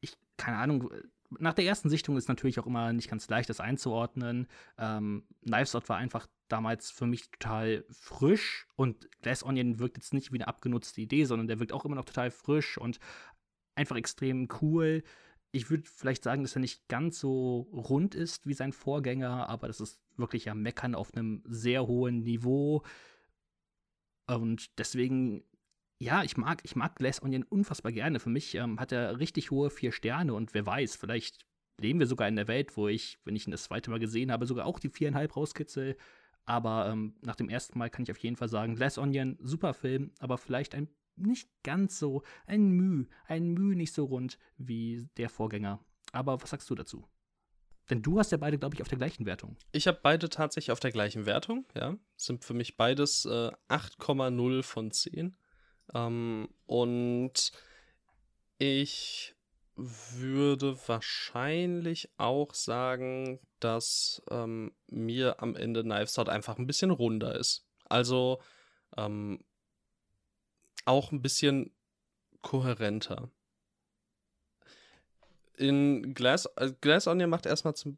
ich, keine Ahnung, nach der ersten Sichtung ist natürlich auch immer nicht ganz leicht, das einzuordnen. Ähm, Knives Out war einfach damals für mich total frisch und Glass Onion wirkt jetzt nicht wie eine abgenutzte Idee, sondern der wirkt auch immer noch total frisch und einfach extrem cool. Ich würde vielleicht sagen, dass er nicht ganz so rund ist wie sein Vorgänger, aber das ist wirklich ja Meckern auf einem sehr hohen Niveau. Und deswegen, ja, ich mag, ich mag Glass Onion unfassbar gerne. Für mich ähm, hat er richtig hohe vier Sterne und wer weiß, vielleicht leben wir sogar in der Welt, wo ich, wenn ich ihn das zweite Mal gesehen habe, sogar auch die viereinhalb rauskitzel. Aber ähm, nach dem ersten Mal kann ich auf jeden Fall sagen, Glass Onion, super Film, aber vielleicht ein nicht ganz so, ein Müh, ein Müh nicht so rund wie der Vorgänger. Aber was sagst du dazu? Denn du hast ja beide, glaube ich, auf der gleichen Wertung. Ich habe beide tatsächlich auf der gleichen Wertung, ja. Sind für mich beides äh, 8,0 von 10. Ähm, und ich würde wahrscheinlich auch sagen, dass ähm, mir am Ende Knives Out einfach ein bisschen runder ist. Also ähm, auch ein bisschen kohärenter. In Glass, äh, Glass Onion macht erstmal zum.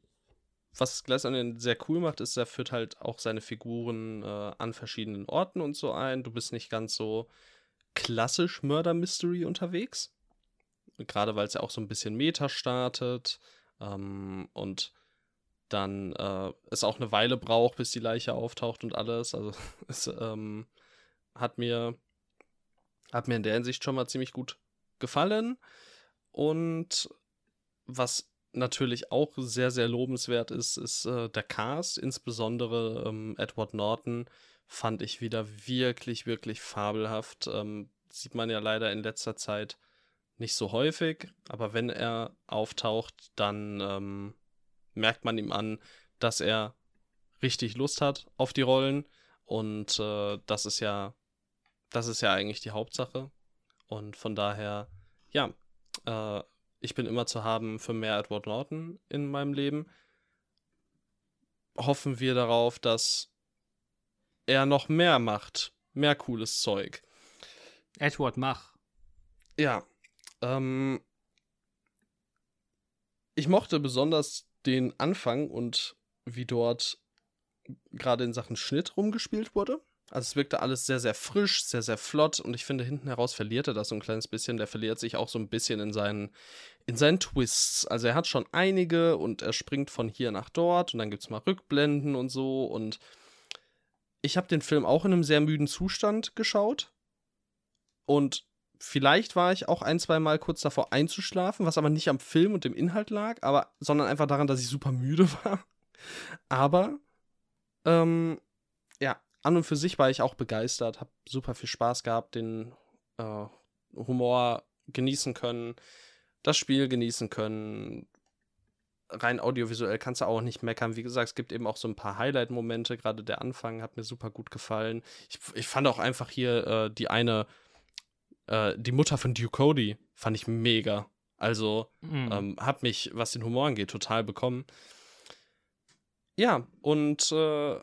Was Glass Onion sehr cool macht, ist, er führt halt auch seine Figuren äh, an verschiedenen Orten und so ein. Du bist nicht ganz so klassisch Murder Mystery unterwegs. Gerade weil es ja auch so ein bisschen Meta startet ähm, und dann äh, es auch eine Weile braucht, bis die Leiche auftaucht und alles. Also es ähm, hat mir hat mir in der Hinsicht schon mal ziemlich gut gefallen. Und was natürlich auch sehr, sehr lobenswert ist, ist äh, der Cast. Insbesondere ähm, Edward Norton fand ich wieder wirklich, wirklich fabelhaft. Ähm, sieht man ja leider in letzter Zeit nicht so häufig, aber wenn er auftaucht, dann ähm, merkt man ihm an, dass er richtig Lust hat auf die Rollen. Und äh, das ist ja das ist ja eigentlich die Hauptsache. Und von daher, ja, äh, ich bin immer zu haben für mehr Edward Norton in meinem Leben. Hoffen wir darauf, dass er noch mehr macht. Mehr cooles Zeug. Edward, mach. Ja. Ähm, ich mochte besonders den Anfang und wie dort gerade in Sachen Schnitt rumgespielt wurde. Also es wirkte alles sehr, sehr frisch, sehr, sehr flott und ich finde, hinten heraus verliert er das so ein kleines bisschen. Der verliert sich auch so ein bisschen in seinen, in seinen Twists. Also er hat schon einige und er springt von hier nach dort und dann gibt es mal Rückblenden und so. Und ich habe den Film auch in einem sehr müden Zustand geschaut. Und vielleicht war ich auch ein, zwei Mal kurz davor einzuschlafen, was aber nicht am Film und dem Inhalt lag, aber, sondern einfach daran, dass ich super müde war. Aber, ähm, ja, an und für sich war ich auch begeistert, habe super viel Spaß gehabt, den äh, Humor genießen können, das Spiel genießen können. Rein audiovisuell kannst du auch nicht meckern. Wie gesagt, es gibt eben auch so ein paar Highlight-Momente. Gerade der Anfang hat mir super gut gefallen. Ich, ich fand auch einfach hier äh, die eine, äh, die Mutter von Duke Cody, fand ich mega. Also Mhm. ähm, hab mich, was den Humor angeht, total bekommen. Ja, und äh,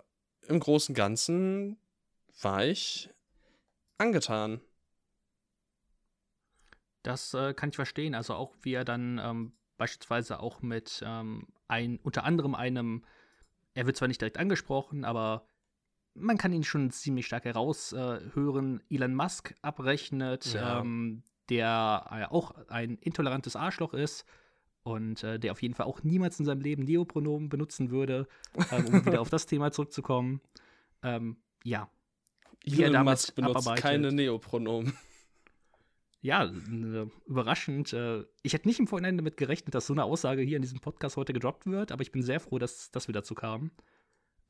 im Großen und Ganzen war ich angetan. Das äh, kann ich verstehen. Also auch wie er dann ähm, beispielsweise auch mit ähm, ein, unter anderem einem, er wird zwar nicht direkt angesprochen, aber man kann ihn schon ziemlich stark heraushören, äh, Elon Musk abrechnet, Ja. ähm, der äh, auch ein intolerantes Arschloch ist und äh, der auf jeden Fall auch niemals in seinem Leben Neopronomen benutzen würde, ähm, um wieder auf das Thema zurückzukommen. Ähm, ja, Elon Musk benutzt abarbeitet. keine Neopronomen. Ja, äh, überraschend. Äh, ich hätte nicht im Vorhinein damit gerechnet, dass so eine Aussage hier in diesem Podcast heute gedroppt wird, aber ich bin sehr froh, dass, dass wir dazu kamen.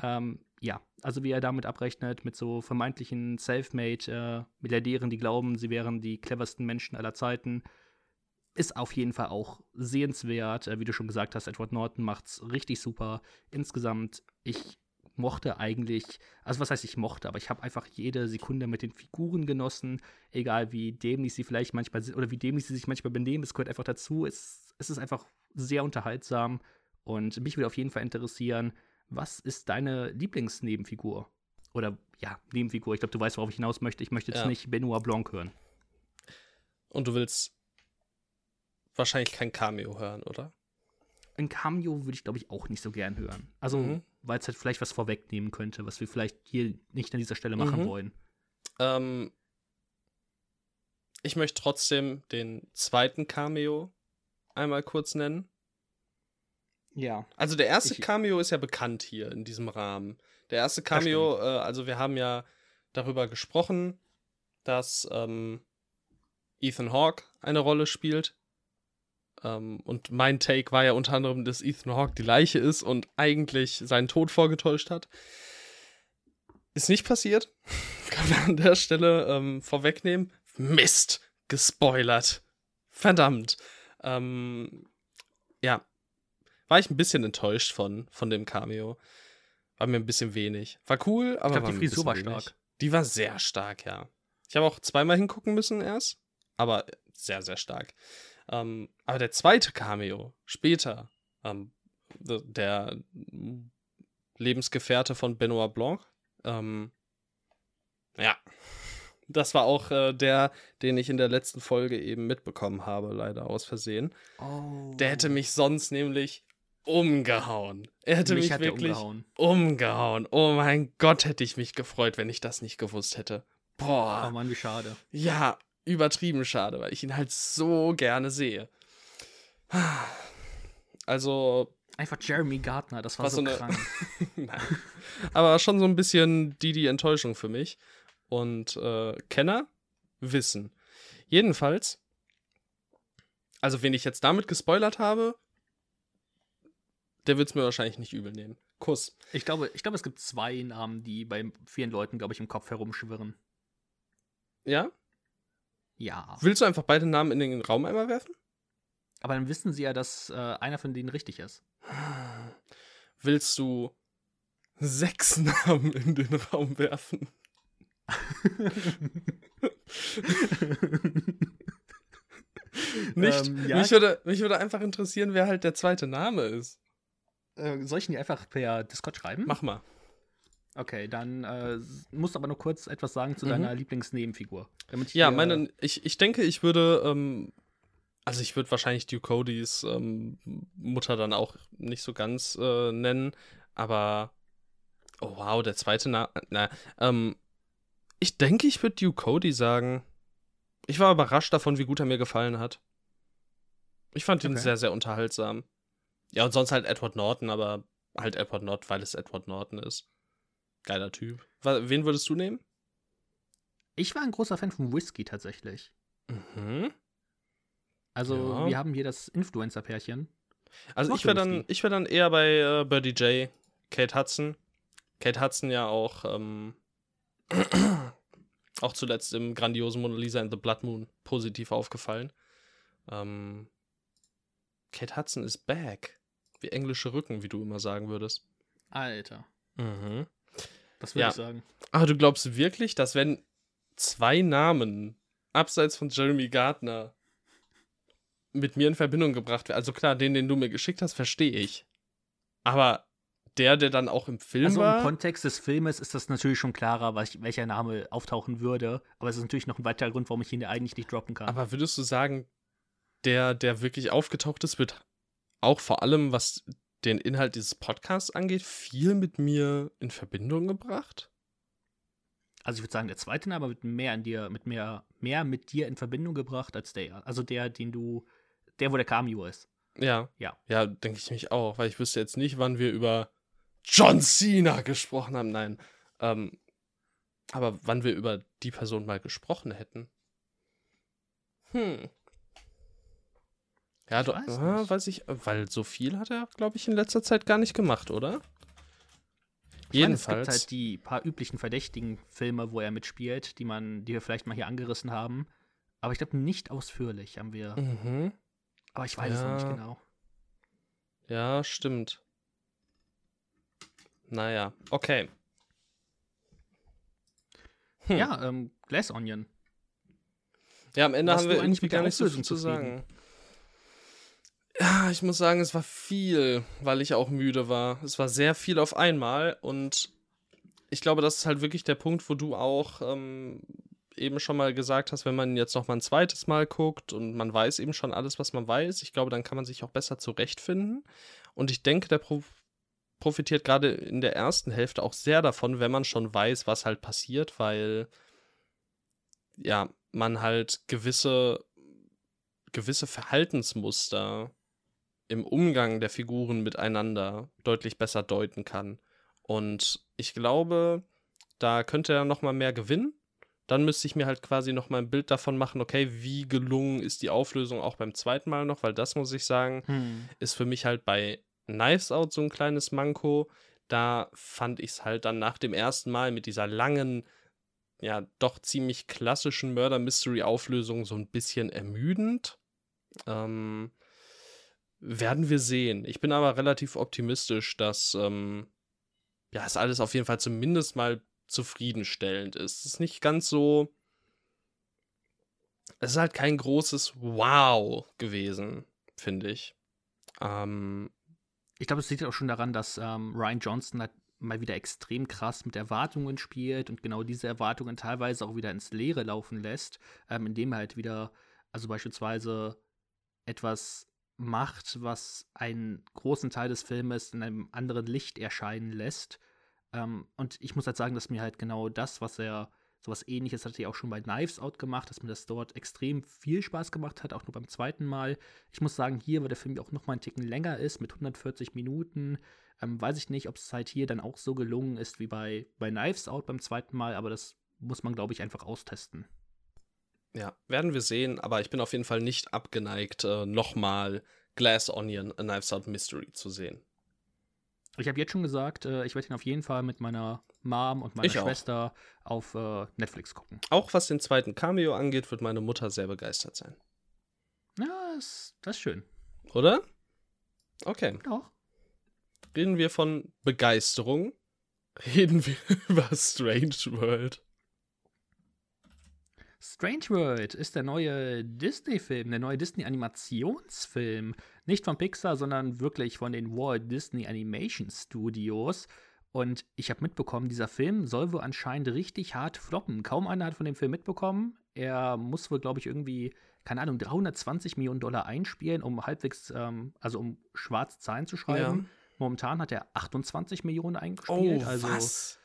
Ähm, ja, also wie er damit abrechnet, mit so vermeintlichen Selfmade-Milliardären, äh, die glauben, sie wären die cleversten Menschen aller Zeiten, ist auf jeden Fall auch sehenswert. Wie du schon gesagt hast, Edward Norton macht's richtig super. Insgesamt, ich mochte eigentlich, also was heißt ich mochte, aber ich habe einfach jede Sekunde mit den Figuren genossen, egal wie dämlich sie vielleicht manchmal sind oder wie dämlich sie sich manchmal benehmen, es gehört einfach dazu. Es, es ist einfach sehr unterhaltsam und mich würde auf jeden Fall interessieren, was ist deine Lieblingsnebenfigur? Oder ja, Nebenfigur. Ich glaube, du weißt, worauf ich hinaus möchte. Ich möchte jetzt ja. nicht Benoit Blanc hören. Und du willst wahrscheinlich kein Cameo hören, oder? Ein Cameo würde ich, glaube ich, auch nicht so gern hören. Also, mhm. Weil es halt vielleicht was vorwegnehmen könnte, was wir vielleicht hier nicht an dieser Stelle machen mhm. wollen. Ähm, ich möchte trotzdem den zweiten Cameo einmal kurz nennen. Ja. Also der erste ich, Cameo ist ja bekannt hier in diesem Rahmen. Der erste Cameo, äh, also wir haben ja darüber gesprochen, dass ähm, Ethan Hawke eine Rolle spielt. Ähm, und mein Take war ja unter anderem, dass Ethan Hawke die Leiche ist und eigentlich seinen Tod vorgetäuscht hat. Ist nicht passiert. Kann man an der Stelle ähm, vorwegnehmen. Mist! Gespoilert. Verdammt. Ähm, ja, war ich ein bisschen enttäuscht von, von dem Cameo. War mir ein bisschen wenig. War cool, aber. Ich glaube, die Frisur war stark. Wenig. Die war sehr stark, ja. Ich habe auch zweimal hingucken müssen erst, aber sehr, sehr stark. Ähm, aber der zweite Cameo, später, ähm, der Lebensgefährte von Benoit Blanc, ähm, ja, das war auch äh, der, den ich in der letzten Folge eben mitbekommen habe, leider aus Versehen. Oh. Der hätte mich sonst nämlich umgehauen. Er hätte mich, mich wirklich umgehauen. umgehauen. Oh mein Gott, hätte ich mich gefreut, wenn ich das nicht gewusst hätte. Boah. Oh Mann, wie schade. Ja, übertrieben schade, weil ich ihn halt so gerne sehe. Also. Einfach Jeremy Gardner, das war, war so, so krank. Nein. Aber schon so ein bisschen die, die Enttäuschung für mich. Und äh, Kenner wissen. Jedenfalls, also wen ich jetzt damit gespoilert habe, der wird es mir wahrscheinlich nicht übel nehmen. Kuss. Ich glaube, ich glaube, es gibt zwei Namen, die bei vielen Leuten, glaube ich, im Kopf herumschwirren. Ja? Ja. Willst du einfach beide Namen in den Raum einmal werfen? Aber dann wissen sie ja, dass äh, einer von denen richtig ist. Willst du sechs Namen in den Raum werfen? Nicht. Ähm, ja. mich, würde, mich würde einfach interessieren, wer halt der zweite Name ist. Äh, soll ich ihn einfach per Discord schreiben? Mach mal. Okay, dann äh, musst du aber nur kurz etwas sagen zu mhm. deiner Lieblingsnebenfigur. ja, meine, ich, ich denke, ich würde, ähm, also ich würde wahrscheinlich Duke Codys ähm, Mutter dann auch nicht so ganz äh, nennen, aber oh wow, der zweite Name, na, ähm, ich denke, ich würde Duke Cody sagen. Ich war überrascht davon, wie gut er mir gefallen hat. Ich fand ihn okay. sehr, sehr unterhaltsam. Ja, und sonst halt Edward Norton, aber halt Edward Norton, weil es Edward Norton ist. Geiler Typ. Wen würdest du nehmen? Ich war ein großer Fan von Whisky tatsächlich. Mhm. Also, ja. wir haben hier das Influencer-Pärchen. Also, ich wäre dann, wär dann eher bei äh, Birdie J, Kate Hudson. Kate Hudson ja auch, ähm, auch zuletzt im grandiosen Mona Lisa in the Blood Moon positiv aufgefallen. Ähm, Kate Hudson ist back. Wie englische Rücken, wie du immer sagen würdest. Alter. Mhm. Das würde ja. ich sagen. Aber du glaubst wirklich, dass wenn zwei Namen abseits von Jeremy Gardner mit mir in Verbindung gebracht werden, also klar, den, den du mir geschickt hast, verstehe ich. Aber der, der dann auch im Film also war. im Kontext des Filmes ist das natürlich schon klarer, welcher Name auftauchen würde. Aber es ist natürlich noch ein weiterer Grund, warum ich ihn eigentlich nicht droppen kann. Aber würdest du sagen, der, der wirklich aufgetaucht ist, wird auch vor allem, was den Inhalt dieses Podcasts angeht, viel mit mir in Verbindung gebracht? Also ich würde sagen, der zweite Name wird mehr an dir, mit mehr, mehr mit dir in Verbindung gebracht als der. Also der, den du, der, wo der Cameo ist. Ja. Ja. Ja, denke ich mich auch, weil ich wüsste jetzt nicht, wann wir über John Cena gesprochen haben. Nein. Ähm, aber wann wir über die Person mal gesprochen hätten. Hm. Ja, doch, weiß ah, weiß ich, weil so viel hat er, glaube ich, in letzter Zeit gar nicht gemacht, oder? Ich meine, es Jedenfalls. gibt halt die paar üblichen verdächtigen Filme, wo er mitspielt, die man, die wir vielleicht mal hier angerissen haben. Aber ich glaube nicht ausführlich haben wir. mhm. Aber ich weiß es noch nicht Ja. genau. Ja, stimmt. Naja, okay. Hm. Ja, ähm, Glass Onion. Ja, am Ende Warst haben wir eigentlich gar nicht so zu zufrieden? Ja, ich muss sagen, es war viel, weil ich auch müde war. Es war sehr viel auf einmal und ich glaube, das ist halt wirklich der Punkt, wo du auch ähm, eben schon mal gesagt hast, wenn man jetzt noch mal ein zweites Mal guckt und man weiß eben schon alles, was man weiß, ich glaube, dann kann man sich auch besser zurechtfinden. Und ich denke, der Pro profitiert gerade in der ersten Hälfte auch sehr davon, wenn man schon weiß, was halt passiert, weil ja, man halt gewisse, gewisse Verhaltensmuster im Umgang der Figuren miteinander deutlich besser deuten kann. Und ich glaube, da könnte er noch mal mehr gewinnen. Dann müsste ich mir halt quasi noch mal ein Bild davon machen, okay, wie gelungen ist die Auflösung auch beim zweiten Mal noch, weil das muss ich sagen, Hm. ist für mich halt bei Knives Out so ein kleines Manko. Da fand ich es halt dann nach dem ersten Mal mit dieser langen, ja, doch ziemlich klassischen Murder-Mystery-Auflösung so ein bisschen ermüdend. Ähm, werden wir sehen. Ich bin aber relativ optimistisch, dass ähm, ja, es alles auf jeden Fall zumindest mal zufriedenstellend ist. Es ist nicht ganz so. Es ist halt kein großes Wow gewesen, finde ich. Ähm, Ich glaube, es liegt auch schon daran, dass ähm, Ryan Johnson halt mal wieder extrem krass mit Erwartungen spielt und genau diese Erwartungen teilweise auch wieder ins Leere laufen lässt, ähm, indem er halt wieder, also beispielsweise etwas macht, was einen großen Teil des Filmes in einem anderen Licht erscheinen lässt. Ähm, und ich muss halt sagen, dass mir halt genau das, was er, sowas ähnliches hatte ich auch schon bei Knives Out gemacht, dass mir das dort extrem viel Spaß gemacht hat, auch nur beim zweiten Mal. Ich muss sagen, hier, weil der Film ja auch noch mal einen Ticken länger ist, mit 140 Minuten, ähm, weiß ich nicht, ob es halt hier dann auch so gelungen ist wie bei, bei Knives Out beim zweiten Mal, aber das muss man, glaube ich, einfach austesten. Ja, werden wir sehen, aber ich bin auf jeden Fall nicht abgeneigt, äh, nochmal Glass Onion, A Knives Out Mystery zu sehen. Ich habe jetzt schon gesagt, äh, ich werde ihn auf jeden Fall mit meiner Mom und meiner Ich auch. Schwester auf äh, Netflix gucken. Auch was den zweiten Cameo angeht, wird meine Mutter sehr begeistert sein. Ja, das, das ist schön. Oder? Okay. Auch. Reden wir von Begeisterung. Reden wir über Strange World. Strange World ist der neue Disney-Film, der neue Disney-Animationsfilm. Nicht von Pixar, sondern wirklich von den Walt Disney Animation Studios. Und ich habe mitbekommen, dieser Film soll wohl anscheinend richtig hart floppen. Kaum einer hat von dem Film mitbekommen. Er muss wohl, glaube ich, irgendwie, keine Ahnung, 320 Millionen Dollar einspielen, um halbwegs, ähm, also um schwarze Zahlen zu schreiben. Momentan hat er 28 Millionen eingespielt. also Oh, was?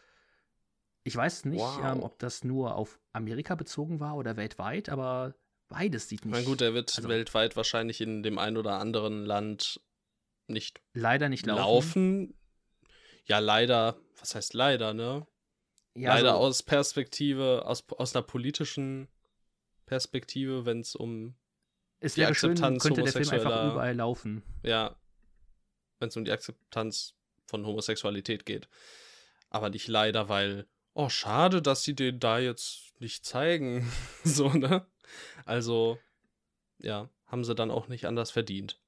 Ich weiß nicht, Wow. ähm, ob das nur auf Amerika bezogen war oder weltweit, aber beides sieht nicht. Na gut, er wird also- weltweit wahrscheinlich in dem ein oder anderen Land nicht leider nicht laufen. laufen. Ja, leider. Was heißt leider, ne? Ja, leider so, aus Perspektive, aus, aus einer politischen Perspektive, wenn es um, es die wäre schön, Akzeptanz könnte der Film einfach überall laufen. ja, wenn es um die Akzeptanz von Homosexualität geht. Aber nicht leider, weil, oh, schade, dass sie den da jetzt nicht zeigen. so, ne? Also, ja, haben sie dann auch nicht anders verdient.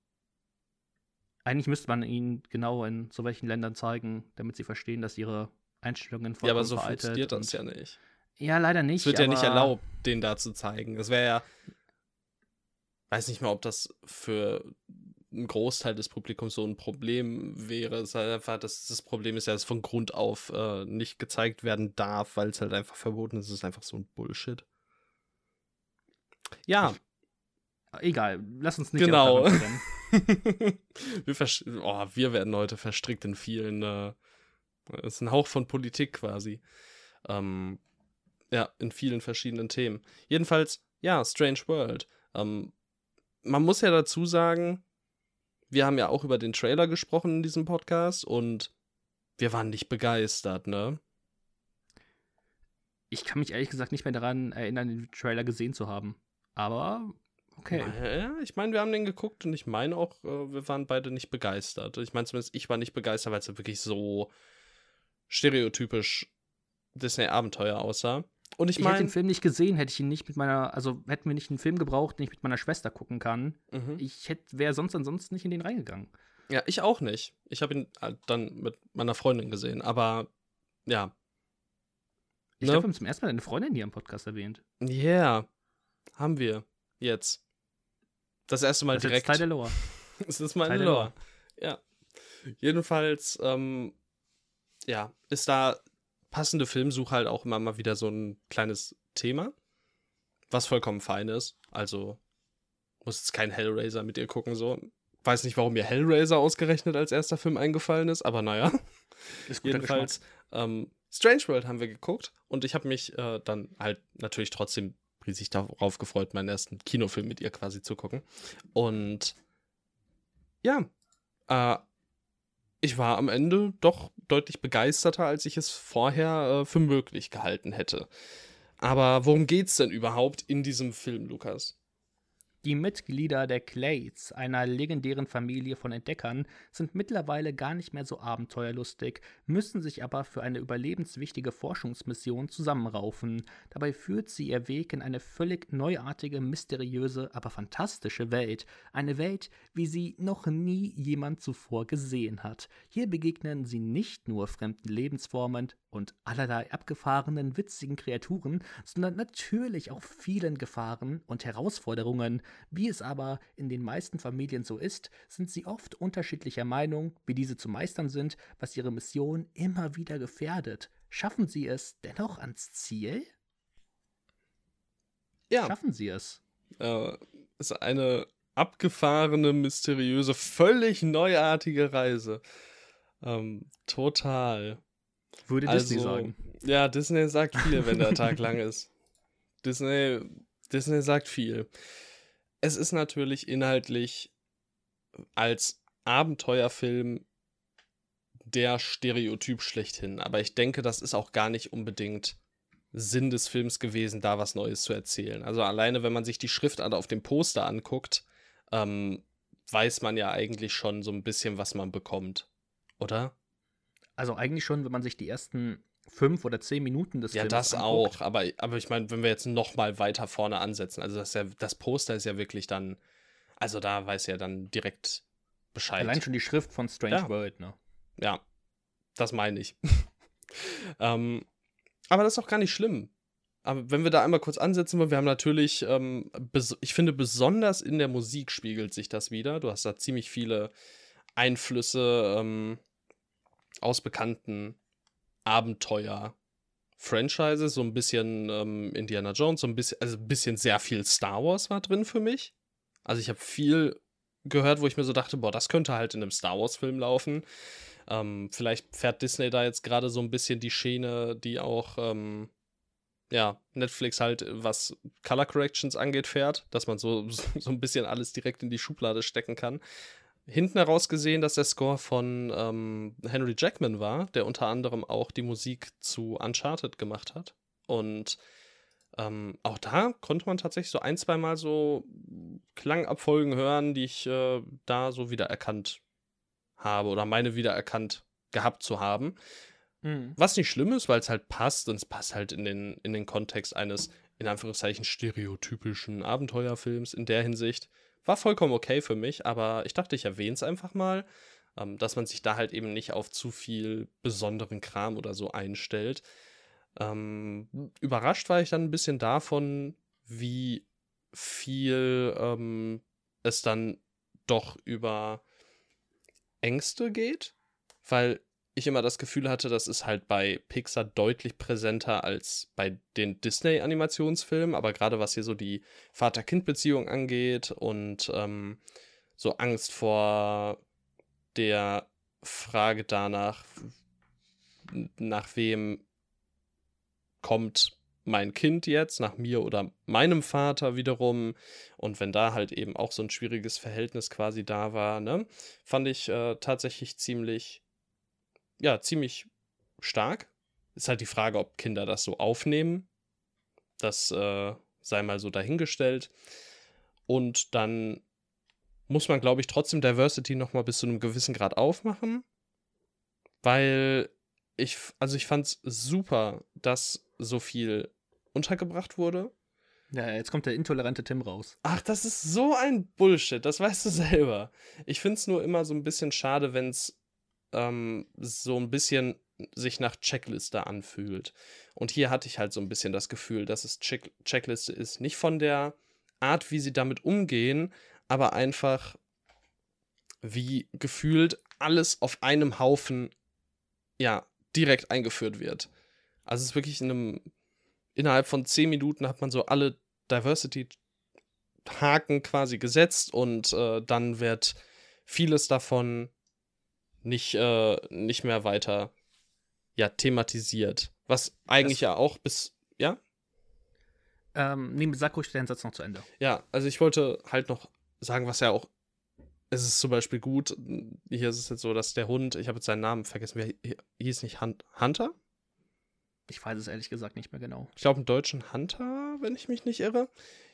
Eigentlich müsste man ihn genau in so welchen Ländern zeigen, damit sie verstehen, dass ihre Einstellungen ja, aber vollkommen so funktioniert das ja nicht. Ja, leider nicht. Es wird ja nicht erlaubt, den da zu zeigen. Das wäre ja. Weiß nicht mal, ob das für einen Großteil des Publikums so ein Problem wäre. Es ist halt einfach, das, das Problem ist ja, dass es von Grund auf äh, nicht gezeigt werden darf, weil es halt einfach verboten ist. Es ist einfach so ein Bullshit. Ja, Egal, lass uns nicht Genau. wir, oh, wir werden heute verstrickt in vielen. Äh, es ist ein Hauch von Politik quasi. Ähm, ja, in vielen verschiedenen Themen. Jedenfalls, ja, Strange World. Ähm, man muss ja dazu sagen, wir haben ja auch über den Trailer gesprochen in diesem Podcast und wir waren nicht begeistert, ne? Ich kann mich ehrlich gesagt nicht mehr daran erinnern, den Trailer gesehen zu haben. Aber Okay. Ja, ich meine, wir haben den geguckt und ich meine auch, äh, wir waren beide nicht begeistert. Ich meine zumindest, ich war nicht begeistert, weil es ja wirklich so stereotypisch Disney-Abenteuer aussah. Und ich Ich hätte den Film nicht gesehen, hätte ich ihn nicht mit meiner, also hätten wir nicht einen Film gebraucht, den ich mit meiner Schwester gucken kann. mhm. Ich hätte, wäre sonst ansonsten nicht in den reingegangen. ja, ich auch nicht. Ich habe ihn halt dann mit meiner Freundin gesehen, aber ja. Ich Ne? glaube, wir haben zum ersten Mal eine Freundin hier im Podcast erwähnt. Yeah, haben wir jetzt. Das erste Mal Das ist direkt. Teil der Lore. Es ist meine Teil der Lore. Ja. Jedenfalls, ähm, ja, ist da passende Filmsuche halt auch immer mal wieder so ein kleines Thema, was vollkommen fein ist. Also muss jetzt kein Hellraiser mit ihr gucken, so. Weiß nicht, warum mir Hellraiser ausgerechnet als erster Film eingefallen ist, aber naja. Ist Jedenfalls, ähm, Strange World haben wir geguckt und ich habe mich äh, dann halt natürlich trotzdem riesig darauf gefreut, meinen ersten Kinofilm mit ihr quasi zu gucken. Und ja, äh, ich war am Ende doch deutlich begeisterter, als ich es vorher äh, für möglich gehalten hätte. Aber worum geht's denn überhaupt in diesem Film, Lukas? Die Mitglieder der Clades, einer legendären Familie von Entdeckern, sind mittlerweile gar nicht mehr so abenteuerlustig, müssen sich aber für eine überlebenswichtige Forschungsmission zusammenraufen. Dabei führt sie ihr Weg in eine völlig neuartige, mysteriöse, aber fantastische Welt. Eine Welt, wie sie noch nie jemand zuvor gesehen hat. Hier begegnen sie nicht nur fremden Lebensformen und allerlei abgefahrenen, witzigen Kreaturen, sondern natürlich auch vielen Gefahren und Herausforderungen. Wie es aber in den meisten Familien so ist, sind sie oft unterschiedlicher Meinung, wie diese zu meistern sind, was ihre Mission immer wieder gefährdet. Schaffen sie es dennoch ans Ziel? Ja, Schaffen sie es? äh, ist eine abgefahrene, mysteriöse, völlig neuartige Reise. Ähm, total. Würde Also, Disney sagen. Ja, Disney sagt viel, wenn der Tag lang ist. Disney, Disney sagt viel. Es ist natürlich inhaltlich als Abenteuerfilm der Stereotyp schlechthin. Aber ich denke, das ist auch gar nicht unbedingt Sinn des Films gewesen, da was Neues zu erzählen. Also alleine, wenn man sich die Schriftart auf dem Poster anguckt, ähm, weiß man ja eigentlich schon so ein bisschen, was man bekommt. Oder? Also eigentlich schon, wenn man sich die ersten fünf oder zehn Minuten des Ja, Films das anguckt. auch. Aber, aber ich meine, wenn wir jetzt noch mal weiter vorne ansetzen, also das, ist ja, das Poster ist ja wirklich dann, also da weiß er dann direkt Bescheid. Allein schon die Schrift von Strange Ja. World, ne? Ja, das meine ich. ähm, aber das ist auch gar nicht schlimm. Aber wenn wir da einmal kurz ansetzen wollen, wir haben natürlich, ähm, ich finde, besonders in der Musik spiegelt sich das wieder. Du hast da ziemlich viele Einflüsse ähm, aus bekannten Abenteuer-Franchises, so ein bisschen ähm, Indiana Jones, so ein bisschen, also ein bisschen sehr viel Star Wars war drin für mich. Also ich habe viel gehört, wo ich mir so dachte, boah, das könnte halt in einem Star Wars-Film laufen. Ähm, vielleicht fährt Disney da jetzt gerade so ein bisschen die Schiene, die auch ähm, ja, Netflix halt, was Color Corrections angeht, fährt, dass man so, so ein bisschen alles direkt in die Schublade stecken kann. Hinten heraus gesehen, dass der Score von ähm, Henry Jackman war, der unter anderem auch die Musik zu Uncharted gemacht hat. Und ähm, auch da konnte man tatsächlich so ein, zwei Mal so Klangabfolgen hören, die ich äh, da so wiedererkannt habe oder meine wiedererkannt gehabt zu haben. Mhm. Was nicht schlimm ist, weil es halt passt und es passt halt in den, in den Kontext eines, in Anführungszeichen, stereotypischen Abenteuerfilms in der Hinsicht. War vollkommen okay für mich, aber ich dachte, ich erwähne es einfach mal, ähm, dass man sich da halt eben nicht auf zu viel besonderen Kram oder so einstellt. Ähm, überrascht war ich dann ein bisschen davon, wie viel ähm, es dann doch über Ängste geht, weil ich immer das Gefühl hatte, das ist halt bei Pixar deutlich präsenter als bei den Disney-Animationsfilmen, aber gerade was hier so die Vater-Kind-Beziehung angeht und ähm, so Angst vor der Frage danach, nach wem kommt mein Kind jetzt, nach mir oder meinem Vater wiederum. Und wenn da halt eben auch so ein schwieriges Verhältnis quasi da war, ne, fand ich äh, tatsächlich ziemlich, ja, ziemlich stark. Ist halt die Frage, ob Kinder das so aufnehmen. Das äh, sei mal so dahingestellt. Und dann muss man, glaube ich, trotzdem Diversity noch mal bis zu einem gewissen Grad aufmachen. Weil ich, also ich fand es super, dass so viel untergebracht wurde. Ja, jetzt kommt der intolerante Tim raus. Ach, das ist so ein Bullshit, das weißt du selber. Ich finde es nur immer so ein bisschen schade, wenn es ähm, so ein bisschen sich nach Checkliste anfühlt. Und hier hatte ich halt so ein bisschen das Gefühl, dass es Check Checkliste ist. Nicht von der Art, wie sie damit umgehen, aber einfach wie gefühlt alles auf einem Haufen, ja, direkt eingeführt wird. Also es ist wirklich in einem, innerhalb von zehn Minuten hat man so alle Diversity-Haken quasi gesetzt und äh, dann wird vieles davon nicht, äh, nicht mehr weiter ja, thematisiert. Was eigentlich das, ja auch bis, ja? Ähm, nee, sag ruhig deinen Satz noch zu Ende. Ja, also ich wollte halt noch sagen, was ja auch, es ist zum Beispiel gut, hier ist es jetzt so, dass der Hund, ich habe jetzt seinen Namen vergessen, wie hieß nicht Hunter? Ich weiß es ehrlich gesagt nicht mehr genau. Ich glaube, im Deutschen Hunter, wenn ich mich nicht irre.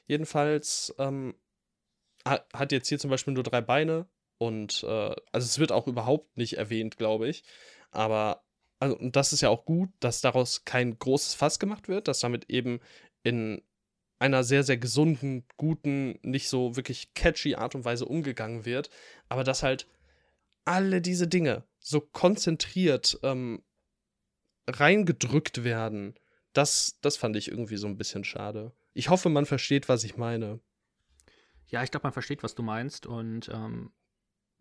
Jedenfalls ähm, hat jetzt hier zum Beispiel nur drei Beine und äh, also es wird auch überhaupt nicht erwähnt, glaube ich. Aber also, und das ist ja auch gut, dass daraus kein großes Fass gemacht wird, dass damit eben in einer sehr, sehr gesunden, guten, nicht so wirklich catchy Art und Weise umgegangen wird, aber dass halt alle diese Dinge so konzentriert ähm, reingedrückt werden, das, das fand ich irgendwie so ein bisschen schade. Ich hoffe, man versteht, was ich meine. Ja, ich glaube, man versteht, was du meinst. Und ähm,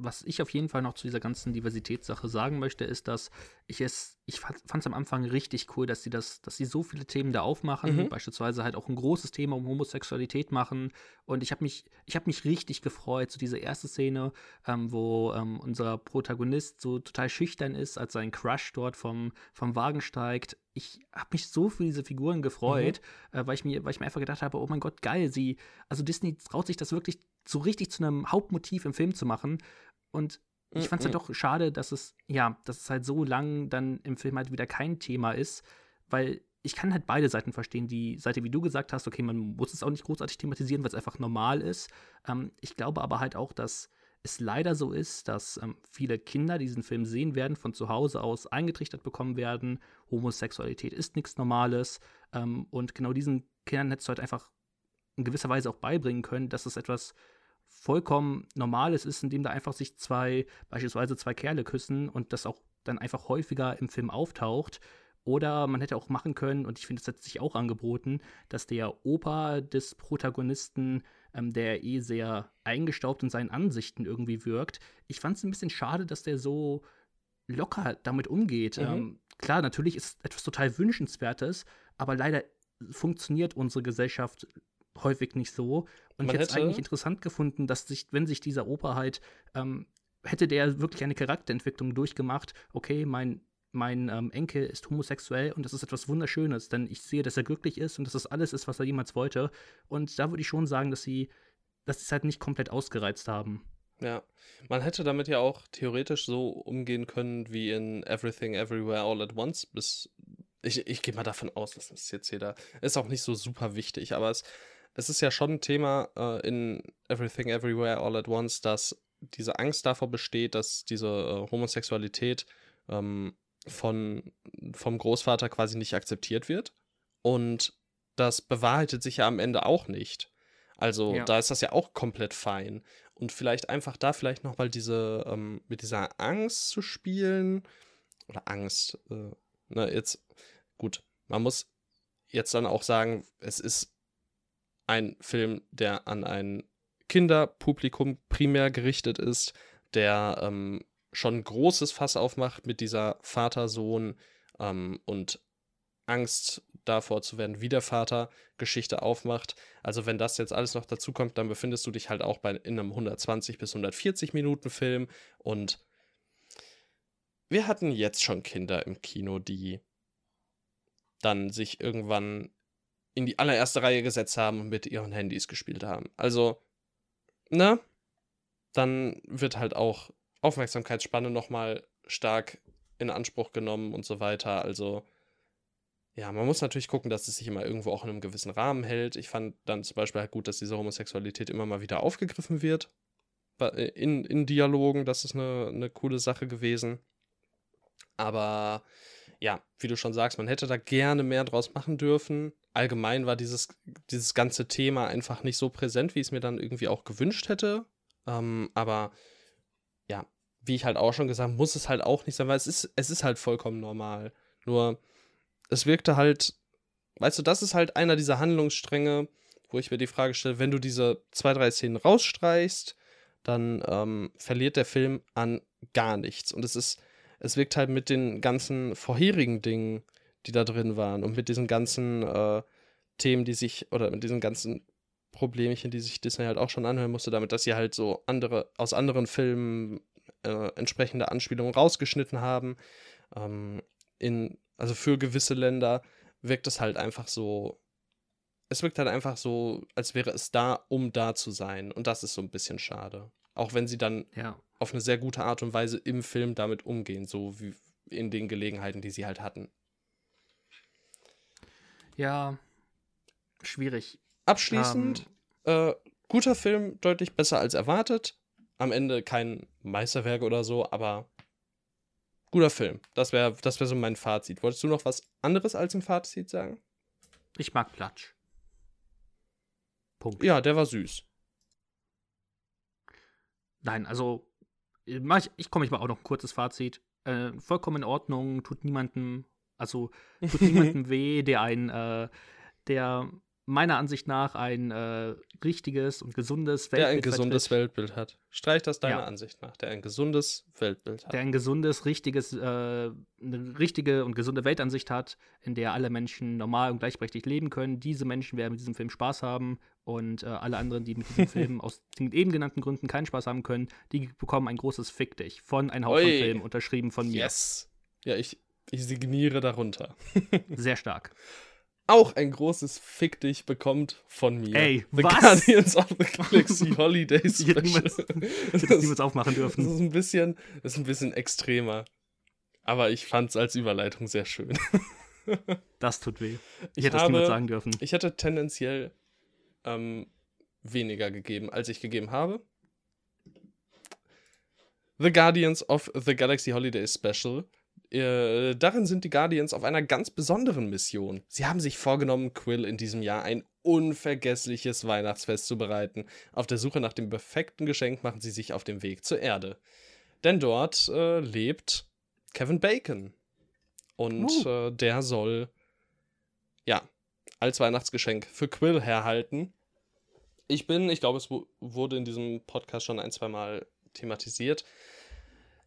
was ich auf jeden Fall noch zu dieser ganzen Diversitätssache sagen möchte, ist, dass ich es, ich fand es am Anfang richtig cool, dass sie das, dass sie so viele Themen da aufmachen, mhm. beispielsweise halt auch ein großes Thema um Homosexualität machen. Und ich habe mich, ich habe mich richtig gefreut, so diese erste Szene, ähm, wo ähm, unser Protagonist so total schüchtern ist, als sein Crush dort vom, vom Wagen steigt. Ich habe mich so für diese Figuren gefreut, mhm. äh, weil ich mir, weil ich mir einfach gedacht habe, oh mein Gott, geil, sie, also Disney traut sich das wirklich so richtig zu einem Hauptmotiv im Film zu machen. Und ich fand es halt doch schade, dass es, ja, dass es halt so lang dann im Film halt wieder kein Thema ist, weil ich kann halt beide Seiten verstehen. Die Seite, wie du gesagt hast, okay, man muss es auch nicht großartig thematisieren, weil es einfach normal ist. Ähm, ich glaube aber halt auch, dass es leider so ist, dass ähm, viele Kinder diesen Film sehen werden, von zu Hause aus eingetrichtert bekommen werden. Homosexualität ist nichts Normales. Ähm, und genau diesen Kindern hättest du halt einfach in gewisser Weise auch beibringen können, dass es etwas vollkommen Normales ist, indem da einfach sich zwei, beispielsweise zwei Kerle küssen und das auch dann einfach häufiger im Film auftaucht. Oder man hätte auch machen können, und ich finde, es hat sich auch angeboten, dass der Opa des Protagonisten, ähm, der eh sehr eingestaubt in seinen Ansichten irgendwie wirkt, ich fand es ein bisschen schade, dass der so locker damit umgeht. Mhm. Ähm, klar, natürlich ist es etwas total Wünschenswertes, aber leider funktioniert unsere Gesellschaft häufig nicht so. Und Man ich hätte es eigentlich interessant gefunden, dass sich, wenn sich dieser Opa halt, ähm, hätte der wirklich eine Charakterentwicklung durchgemacht, okay, mein, mein ähm, Enkel ist homosexuell und das ist etwas Wunderschönes, denn ich sehe, dass er glücklich ist und dass das alles ist, was er jemals wollte. Und da würde ich schon sagen, dass sie, dass sie es halt nicht komplett ausgereizt haben. Ja, man hätte damit ja auch theoretisch so umgehen können wie in Everything Everywhere All at Once, bis ich, ich gehe mal davon aus, dass das jetzt jeder ist auch nicht so super wichtig, aber es es ist ja schon ein Thema äh, in Everything Everywhere All at Once, dass diese Angst davor besteht, dass diese äh, Homosexualität ähm, von, vom Großvater quasi nicht akzeptiert wird. Und das bewahrheitet sich ja am Ende auch nicht. Also ja. da ist das ja auch komplett fein. Und vielleicht einfach da vielleicht nochmal diese, ähm, mit dieser Angst zu spielen. Oder Angst, äh, ne, jetzt, gut, man muss jetzt dann auch sagen, es ist ein Film, der an ein Kinderpublikum primär gerichtet ist, der ähm, schon ein großes Fass aufmacht mit dieser Vater-Sohn ähm, und Angst davor zu werden, wie der Vater Geschichte aufmacht. Also wenn das jetzt alles noch dazu kommt, dann befindest du dich halt auch bei in einem 120 bis 140 Minuten Film und wir hatten jetzt schon Kinder im Kino, die dann sich irgendwann in die allererste Reihe gesetzt haben und mit ihren Handys gespielt haben. Also, ne? Dann wird halt auch Aufmerksamkeitsspanne nochmal stark in Anspruch genommen und so weiter. Also, ja, man muss natürlich gucken, dass es sich immer irgendwo auch in einem gewissen Rahmen hält. Ich fand dann zum Beispiel halt gut, dass diese Homosexualität immer mal wieder aufgegriffen wird. Äh, in, in Dialogen, das ist eine, eine coole Sache gewesen. Aber ja, wie du schon sagst, man hätte da gerne mehr draus machen dürfen. Allgemein war dieses, dieses ganze Thema einfach nicht so präsent, wie ich es mir dann irgendwie auch gewünscht hätte. Ähm, aber ja, wie ich halt auch schon gesagt habe, muss es halt auch nicht sein, weil es ist, es ist halt vollkommen normal. Nur, es wirkte halt, weißt du, das ist halt einer dieser Handlungsstränge, wo ich mir die Frage stelle, wenn du diese zwei, drei Szenen rausstreichst, dann ähm, verliert der Film an gar nichts. Und es ist, es wirkt halt mit den ganzen vorherigen Dingen, die da drin waren und mit diesen ganzen äh, Themen, die sich, oder mit diesen ganzen Problemchen, die sich Disney halt auch schon anhören musste, damit, dass sie halt so andere, aus anderen Filmen äh, entsprechende Anspielungen rausgeschnitten haben. Ähm, in, also für gewisse Länder wirkt es halt einfach so, es wirkt halt einfach so, als wäre es da, um da zu sein. Und das ist so ein bisschen schade. Auch wenn sie dann ja. auf eine sehr gute Art und Weise im Film damit umgehen, so wie in den Gelegenheiten, die sie halt hatten. Ja, schwierig. Abschließend, ähm, äh, guter Film, deutlich besser als erwartet. Am Ende kein Meisterwerk oder so, aber guter Film. Das wäre das wär so mein Fazit. Wolltest du noch was anderes als im Fazit sagen? Ich mag Platsch. Punkt. Ja, der war süß. Nein, also ich, ich komme ich mal auch noch ein kurzes Fazit. Äh, vollkommen in Ordnung, tut niemandem, also tut niemandem weh, der ein, äh, der meiner Ansicht nach ein äh, richtiges und gesundes Weltbild Der ein gesundes vertritt. Weltbild hat. Streich das deiner ja. Ansicht nach. Der ein gesundes Weltbild hat. Der ein gesundes, richtiges, äh, eine richtige und gesunde Weltansicht hat, in der alle Menschen normal und gleichberechtigt leben können. Diese Menschen werden mit diesem Film Spaß haben und äh, alle anderen, die mit diesem Film aus den eben genannten Gründen keinen Spaß haben können, die bekommen ein großes Fick dich von ein Haufen Film unterschrieben von mir. Yes. Ja, ich, ich signiere darunter. Sehr stark auch ein großes Fick dich bekommt von mir. Ey, the was? Guardians of the Galaxy Holiday Special. Ich hätte niemals, aufmachen dürfen. Das ist ein bisschen, das ist ein bisschen extremer. Aber ich fand es als Überleitung sehr schön. das tut weh. Ich, hätte es niemals sagen dürfen. Ich hätte tendenziell ähm, weniger gegeben, als ich gegeben habe. The Guardians of the Galaxy Holiday Special äh, darin sind die Guardians auf einer ganz besonderen Mission. Sie haben sich vorgenommen, Quill in diesem Jahr ein unvergessliches Weihnachtsfest zu bereiten. Auf der Suche nach dem perfekten Geschenk machen sie sich auf den Weg zur Erde. Denn dort äh, lebt Kevin Bacon. Und uh. äh, der soll, ja, als Weihnachtsgeschenk für Quill herhalten. Ich bin, ich glaube, es wurde in diesem Podcast schon ein, zwei Mal thematisiert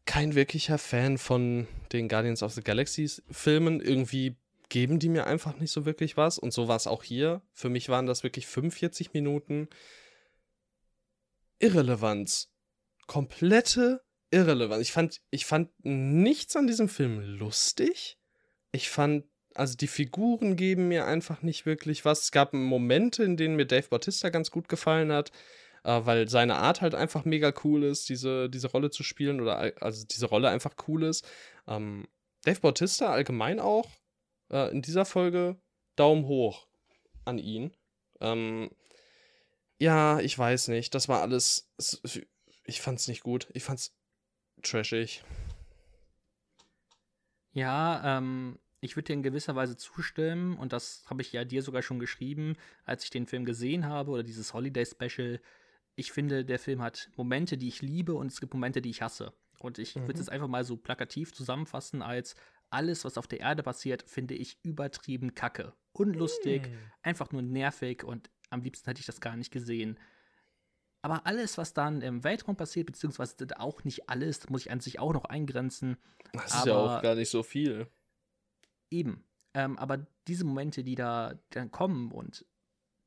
kein wirklicher Fan von den Guardians of the Galaxy Filmen. Irgendwie geben die mir einfach nicht so wirklich was. Und so war es auch hier. Für mich waren das wirklich 45 Minuten Irrelevanz. Komplette Irrelevanz. Ich fand, ich fand nichts an diesem Film lustig. Ich fand, also die Figuren geben mir einfach nicht wirklich was. Es gab Momente, in denen mir Dave Bautista ganz gut gefallen hat äh, weil seine Art halt einfach mega cool ist, diese, diese Rolle zu spielen oder also diese Rolle einfach cool ist. Ähm, Dave Bautista allgemein auch äh, in dieser Folge Daumen hoch an ihn. Ähm, ja, ich weiß nicht. Das war alles. Ich fand's nicht gut. Ich fand's trashig. Ja, ähm, ich würde dir in gewisser Weise zustimmen und das habe ich ja dir sogar schon geschrieben, als ich den Film gesehen habe oder dieses Holiday Special ich finde, der Film hat Momente, die ich liebe und es gibt Momente, die ich hasse. Und ich mhm. würde es einfach mal so plakativ zusammenfassen als alles, was auf der Erde passiert, finde ich übertrieben kacke. Unlustig, mhm. einfach nur nervig und am liebsten hätte ich das gar nicht gesehen. Aber alles, was dann im Weltraum passiert, beziehungsweise auch nicht alles, muss ich an sich auch noch eingrenzen. Das ist ja auch gar nicht so viel. Eben. Ähm, aber diese Momente, die da dann kommen und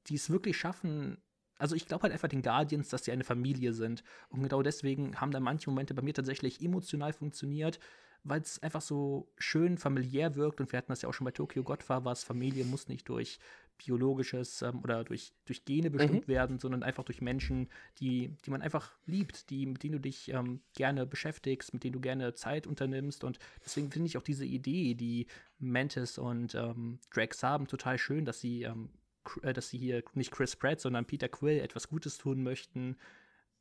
die es wirklich schaffen, also ich glaube halt einfach den Guardians, dass sie eine Familie sind. Und genau deswegen haben da manche Momente bei mir tatsächlich emotional funktioniert. weil es einfach so schön familiär wirkt und wir hatten das ja auch schon bei Tokyo Godfathers, Familie muss nicht durch biologisches ähm, oder durch, durch Gene bestimmt mhm. werden, sondern einfach durch Menschen, die, die man einfach liebt, die, mit denen du dich ähm, gerne beschäftigst, mit denen du gerne Zeit unternimmst. Und deswegen finde ich auch diese Idee, die Mantis und ähm, Drax haben, total schön, dass sie, ähm, äh, dass sie hier nicht Chris Pratt, sondern Peter Quill etwas Gutes tun möchten.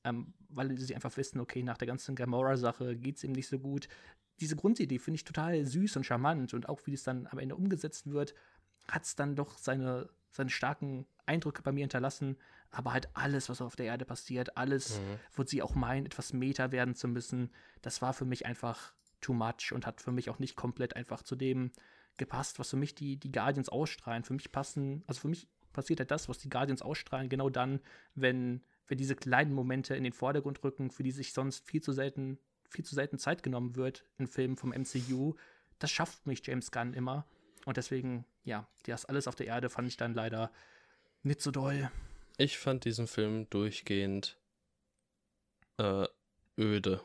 Ähm, weil sie einfach wissen, okay, nach der ganzen Gamora-Sache geht es ihm nicht so gut. Diese Grundidee finde ich total süß und charmant und auch wie es dann am Ende umgesetzt wird, hat es dann doch seine, seine starken Eindrücke bei mir hinterlassen. Aber halt alles, was auf der Erde passiert, alles, mhm. wo sie auch meinen, etwas Meta werden zu müssen, das war für mich einfach too much und hat für mich auch nicht komplett einfach zu dem gepasst, was für mich die, die Guardians ausstrahlen. Für mich passen, also für mich passiert halt das, was die Guardians ausstrahlen, genau dann, wenn, wenn diese kleinen Momente in den Vordergrund rücken, für die sich sonst viel zu selten, viel zu selten Zeit genommen wird in Filmen vom MCU. Das schafft mich James Gunn immer. Und deswegen, ja, das alles auf der Erde fand ich dann leider nicht so doll. Ich fand diesen Film durchgehend äh, öde.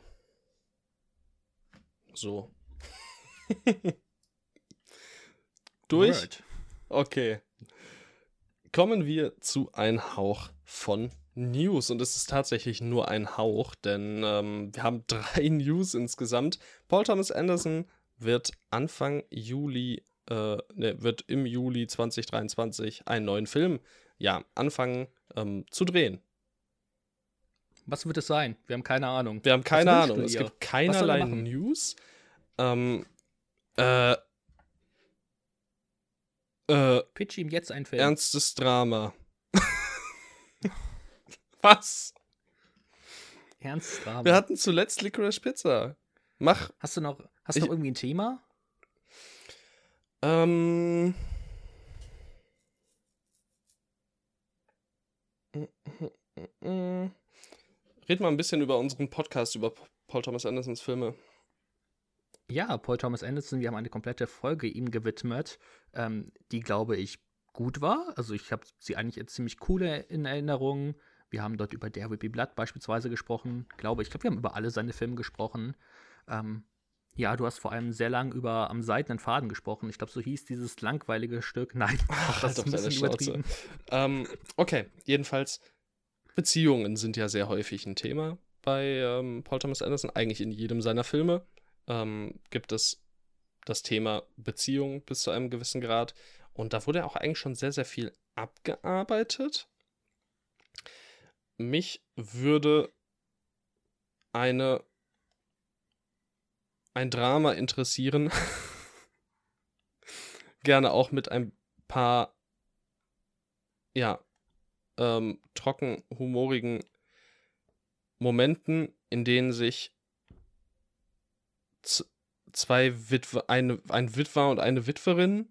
So. Durch? Word. Okay. Kommen wir zu ein Hauch von News. Und es ist tatsächlich nur ein Hauch, denn ähm, wir haben drei News insgesamt. Paul Thomas Anderson wird Anfang Juli äh, ne, wird im Juli 2023 einen neuen Film ja, anfangen ähm, zu drehen. Was wird es sein? Wir haben keine Ahnung. Wir haben keine Ahnung. Es gibt keinerlei News. Ähm, äh, äh, Pitch ihm jetzt ein Film. Ernstes Drama. Was? Ernstes Drama. Wir hatten zuletzt Licorice Pizza. Mach. Hast du noch, hast du noch irgendwie ein Thema? Ähm. Red mal ein bisschen über unseren Podcast über Paul Thomas Andersons Filme. Ja, Paul Thomas Anderson, wir haben eine komplette Folge ihm gewidmet, ähm, die, glaube ich, gut war. Also ich habe sie eigentlich jetzt ziemlich coole in Erinnerung. Wir haben dort über Der Whippy Blood beispielsweise gesprochen. Glaube ich, glaube, wir haben über alle seine Filme gesprochen. Ähm, ja, du hast vor allem sehr lang über am seidenen Faden gesprochen. Ich glaube, so hieß dieses langweilige Stück. Nein, Ach, das ist ein bisschen übertrieben. Ähm, okay, jedenfalls, Beziehungen sind ja sehr häufig ein Thema bei ähm, Paul Thomas Anderson. Eigentlich in jedem seiner Filme ähm, gibt es das Thema Beziehung bis zu einem gewissen Grad. Und da wurde auch eigentlich schon sehr, sehr viel abgearbeitet. Mich würde eine ein Drama interessieren. Gerne auch mit ein paar, ja, ähm, trocken humorigen Momenten, in denen sich zwei Witwe, eine, ein Witwer und eine Witwerin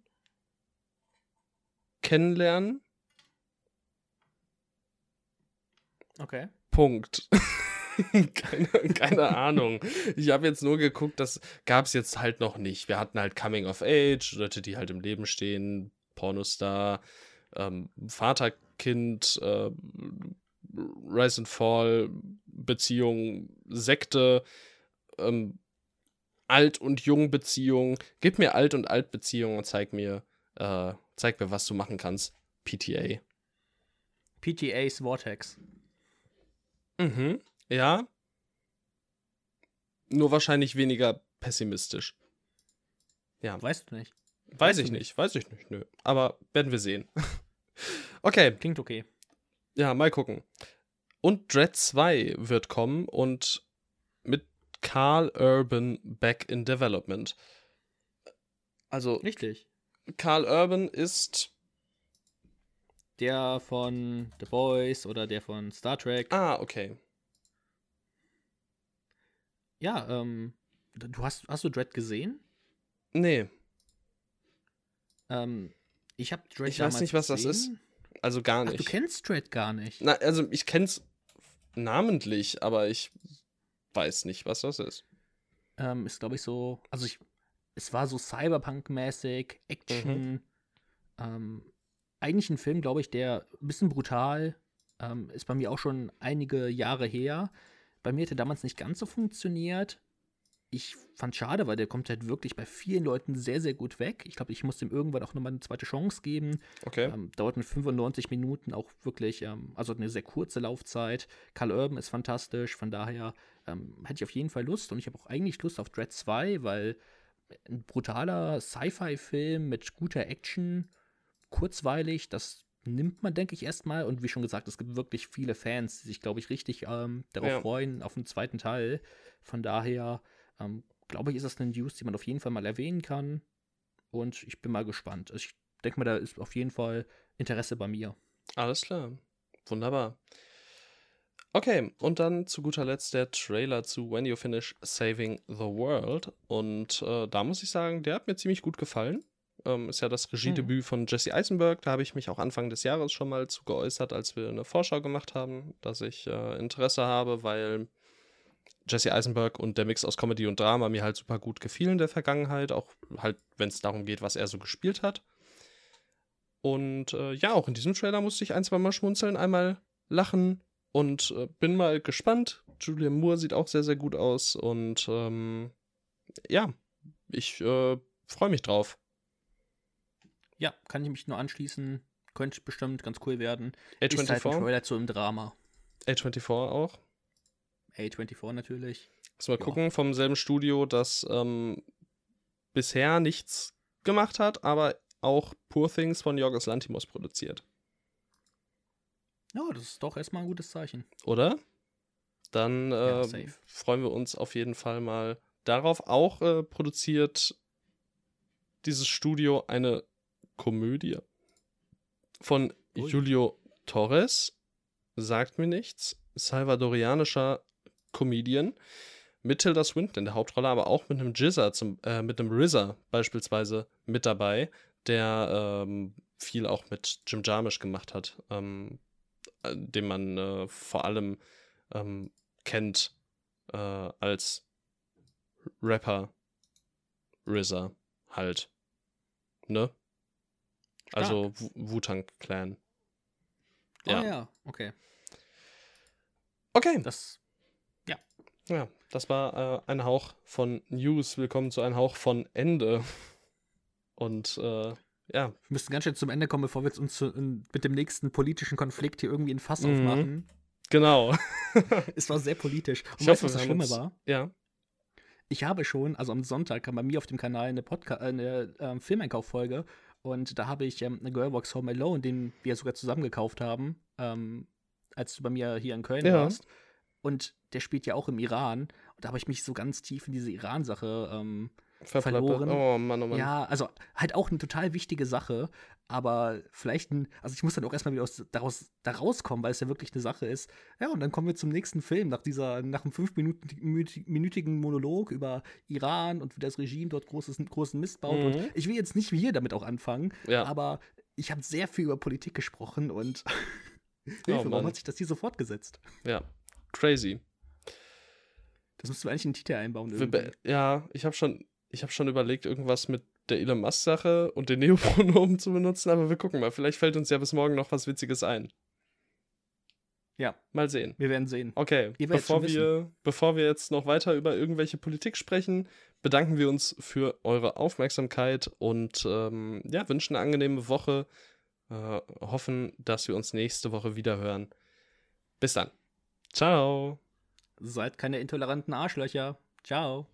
kennenlernen. Okay. Punkt. keine, keine Ahnung. Ich habe jetzt nur geguckt, das gab es jetzt halt noch nicht. Wir hatten halt Coming of Age, Leute, die halt im Leben stehen, Pornostar, ähm, Vater-Kind, äh, Rise and Fall, Beziehung, Sekte, ähm, Alt- und Jung-Beziehung. Gib mir Alt- und Alt-Beziehung und zeig mir, äh, zeig mir, was du machen kannst. PTA. PTA's Vortex. Mhm. Ja. Nur wahrscheinlich weniger pessimistisch. Ja. Weißt du nicht. Weiß weißt ich nicht. nicht, weiß ich nicht, nö. Aber werden wir sehen. okay. Klingt okay. Ja, mal gucken. Und Dread 2 wird kommen und mit Carl Urban back in development. Also. Richtig. Carl Urban ist. Der von The Boys oder der von Star Trek. Ah, okay. Ja, ähm, du hast, hast du Dread gesehen? Nee. Ähm, ich habe Dread Ich weiß nicht, was gesehen. das ist. Also gar nicht. Ach, du kennst Dread gar nicht. Na, also ich kenn's namentlich, aber ich weiß nicht, was das ist. Ähm, ist, glaube ich, so, also ich, es war so Cyberpunk-mäßig, Action. Mhm. Ähm, eigentlich ein Film, glaube ich, der ein bisschen brutal, ähm, ist bei mir auch schon einige Jahre her. Bei mir hätte damals nicht ganz so funktioniert. ich fand schade, weil der kommt halt wirklich bei vielen Leuten sehr, sehr gut weg. Ich glaube, ich muss dem irgendwann auch nochmal eine zweite Chance geben. Okay. Ähm, dauert mit 95 Minuten auch wirklich, ähm, also eine sehr kurze Laufzeit. Karl Urban ist fantastisch, von daher ähm, hätte ich auf jeden Fall Lust und ich habe auch eigentlich Lust auf Dread 2, weil ein brutaler Sci-Fi-Film mit guter Action, kurzweilig, das nimmt man, denke ich, erstmal. Und wie schon gesagt, es gibt wirklich viele Fans, die sich, glaube ich, richtig ähm, darauf Ja. freuen, auf den zweiten Teil. Von daher, ähm, glaube ich, ist das eine News, die man auf jeden Fall mal erwähnen kann. Und ich bin mal gespannt. Also ich denke mal, da ist auf jeden Fall Interesse bei mir. Alles klar. Wunderbar. Okay, und dann zu guter Letzt der Trailer zu When You Finish Saving the World. Und äh, da muss ich sagen, der hat mir ziemlich gut gefallen. Ähm, ist ja das Regiedebüt von Jesse Eisenberg. Da habe ich mich auch Anfang des Jahres schon mal zu geäußert, als wir eine Vorschau gemacht haben, dass ich äh, Interesse habe, weil Jesse Eisenberg und der Mix aus Comedy und Drama mir halt super gut gefielen in der Vergangenheit. Auch halt, wenn es darum geht, was er so gespielt hat. Und äh, ja, auch in diesem Trailer musste ich ein, zwei Mal schmunzeln, einmal lachen und äh, bin mal gespannt. Julian Moore sieht auch sehr, sehr gut aus und ähm, ja, ich äh, freue mich drauf. Ja, kann ich mich nur anschließen. Könnte bestimmt ganz cool werden. Ist halt ein A24, Trailer zu einem Drama. A24 auch. A24 natürlich. Muss mal Ja. gucken, vom selben Studio, das ähm, bisher nichts gemacht hat, aber auch Poor Things von Yorgos Lantimos produziert. Ja, das ist doch erstmal ein gutes Zeichen. oder? Dann Ja, äh, safe. freuen wir uns auf jeden Fall mal darauf. Auch äh, produziert dieses Studio eine Komödie von Ui. Julio Torres, sagt mir nichts, salvadorianischer Comedian, mit Tilda Swinton in der Hauptrolle, aber auch mit einem Jizzer, zum, äh, mit einem RZA beispielsweise mit dabei, der ähm, viel auch mit Jim Jarmusch gemacht hat, ähm, äh, den man äh, vor allem ähm, kennt äh, als Rapper RZA halt. Ne? Also Wu- Wu-Tang Clan. Ja. Ja. Ah, ja, okay. Okay. Das, Ja, das war äh, ein Hauch von News. Willkommen zu einem Hauch von Ende. Und äh, ja, wir müssen ganz schnell zum Ende kommen, bevor wir jetzt uns zu, in, mit dem nächsten politischen Konflikt hier irgendwie ein Fass Mhm. aufmachen. genau. Es war sehr politisch. Und Ich weißt du, was das Schlimme uns- war? Ja. Ich habe schon, also am Sonntag kam bei mir auf dem Kanal eine, Podca äh, eine ähm, Filmeinkauffolge und da habe ich ähm, eine Girlbox Home Alone, den wir sogar zusammen gekauft haben, ähm, als du bei mir hier in Köln Ja. warst. Und der spielt ja auch im Iran. Und da habe ich mich so ganz tief in diese Iran-Sache ähm, Verplappert. Verloren. Oh Mann, oh Mann. Ja, also halt auch eine total wichtige Sache, aber vielleicht ein, also ich muss dann auch erstmal wieder aus, daraus, da rauskommen, weil es ja wirklich eine Sache ist. Ja, und dann kommen wir zum nächsten Film, nach dieser, nach einem fünfminütigen Monolog über Iran und wie das Regime dort großes, großen Mist baut. Mhm. Und ich will jetzt nicht hier damit auch anfangen, Ja. aber ich habe sehr viel über Politik gesprochen und Hilfe, Oh warum hat sich das hier so fortgesetzt? ja. Crazy. Das müssten wir eigentlich in den Titel einbauen. Irgendwie. Ja, ich habe schon, ich habe schon überlegt, irgendwas mit der Elon Musk-Sache und den Neopronomen zu benutzen, aber wir gucken mal. Vielleicht fällt uns ja bis morgen noch was Witziges ein. Ja, Mal sehen. wir werden sehen. Okay, bevor wir, bevor wir jetzt noch weiter über irgendwelche Politik sprechen, bedanken wir uns für eure Aufmerksamkeit und ähm, ja, wünschen eine angenehme Woche. Äh, hoffen, dass wir uns nächste Woche wieder hören. Bis dann. Ciao. Seid keine intoleranten Arschlöcher. Ciao.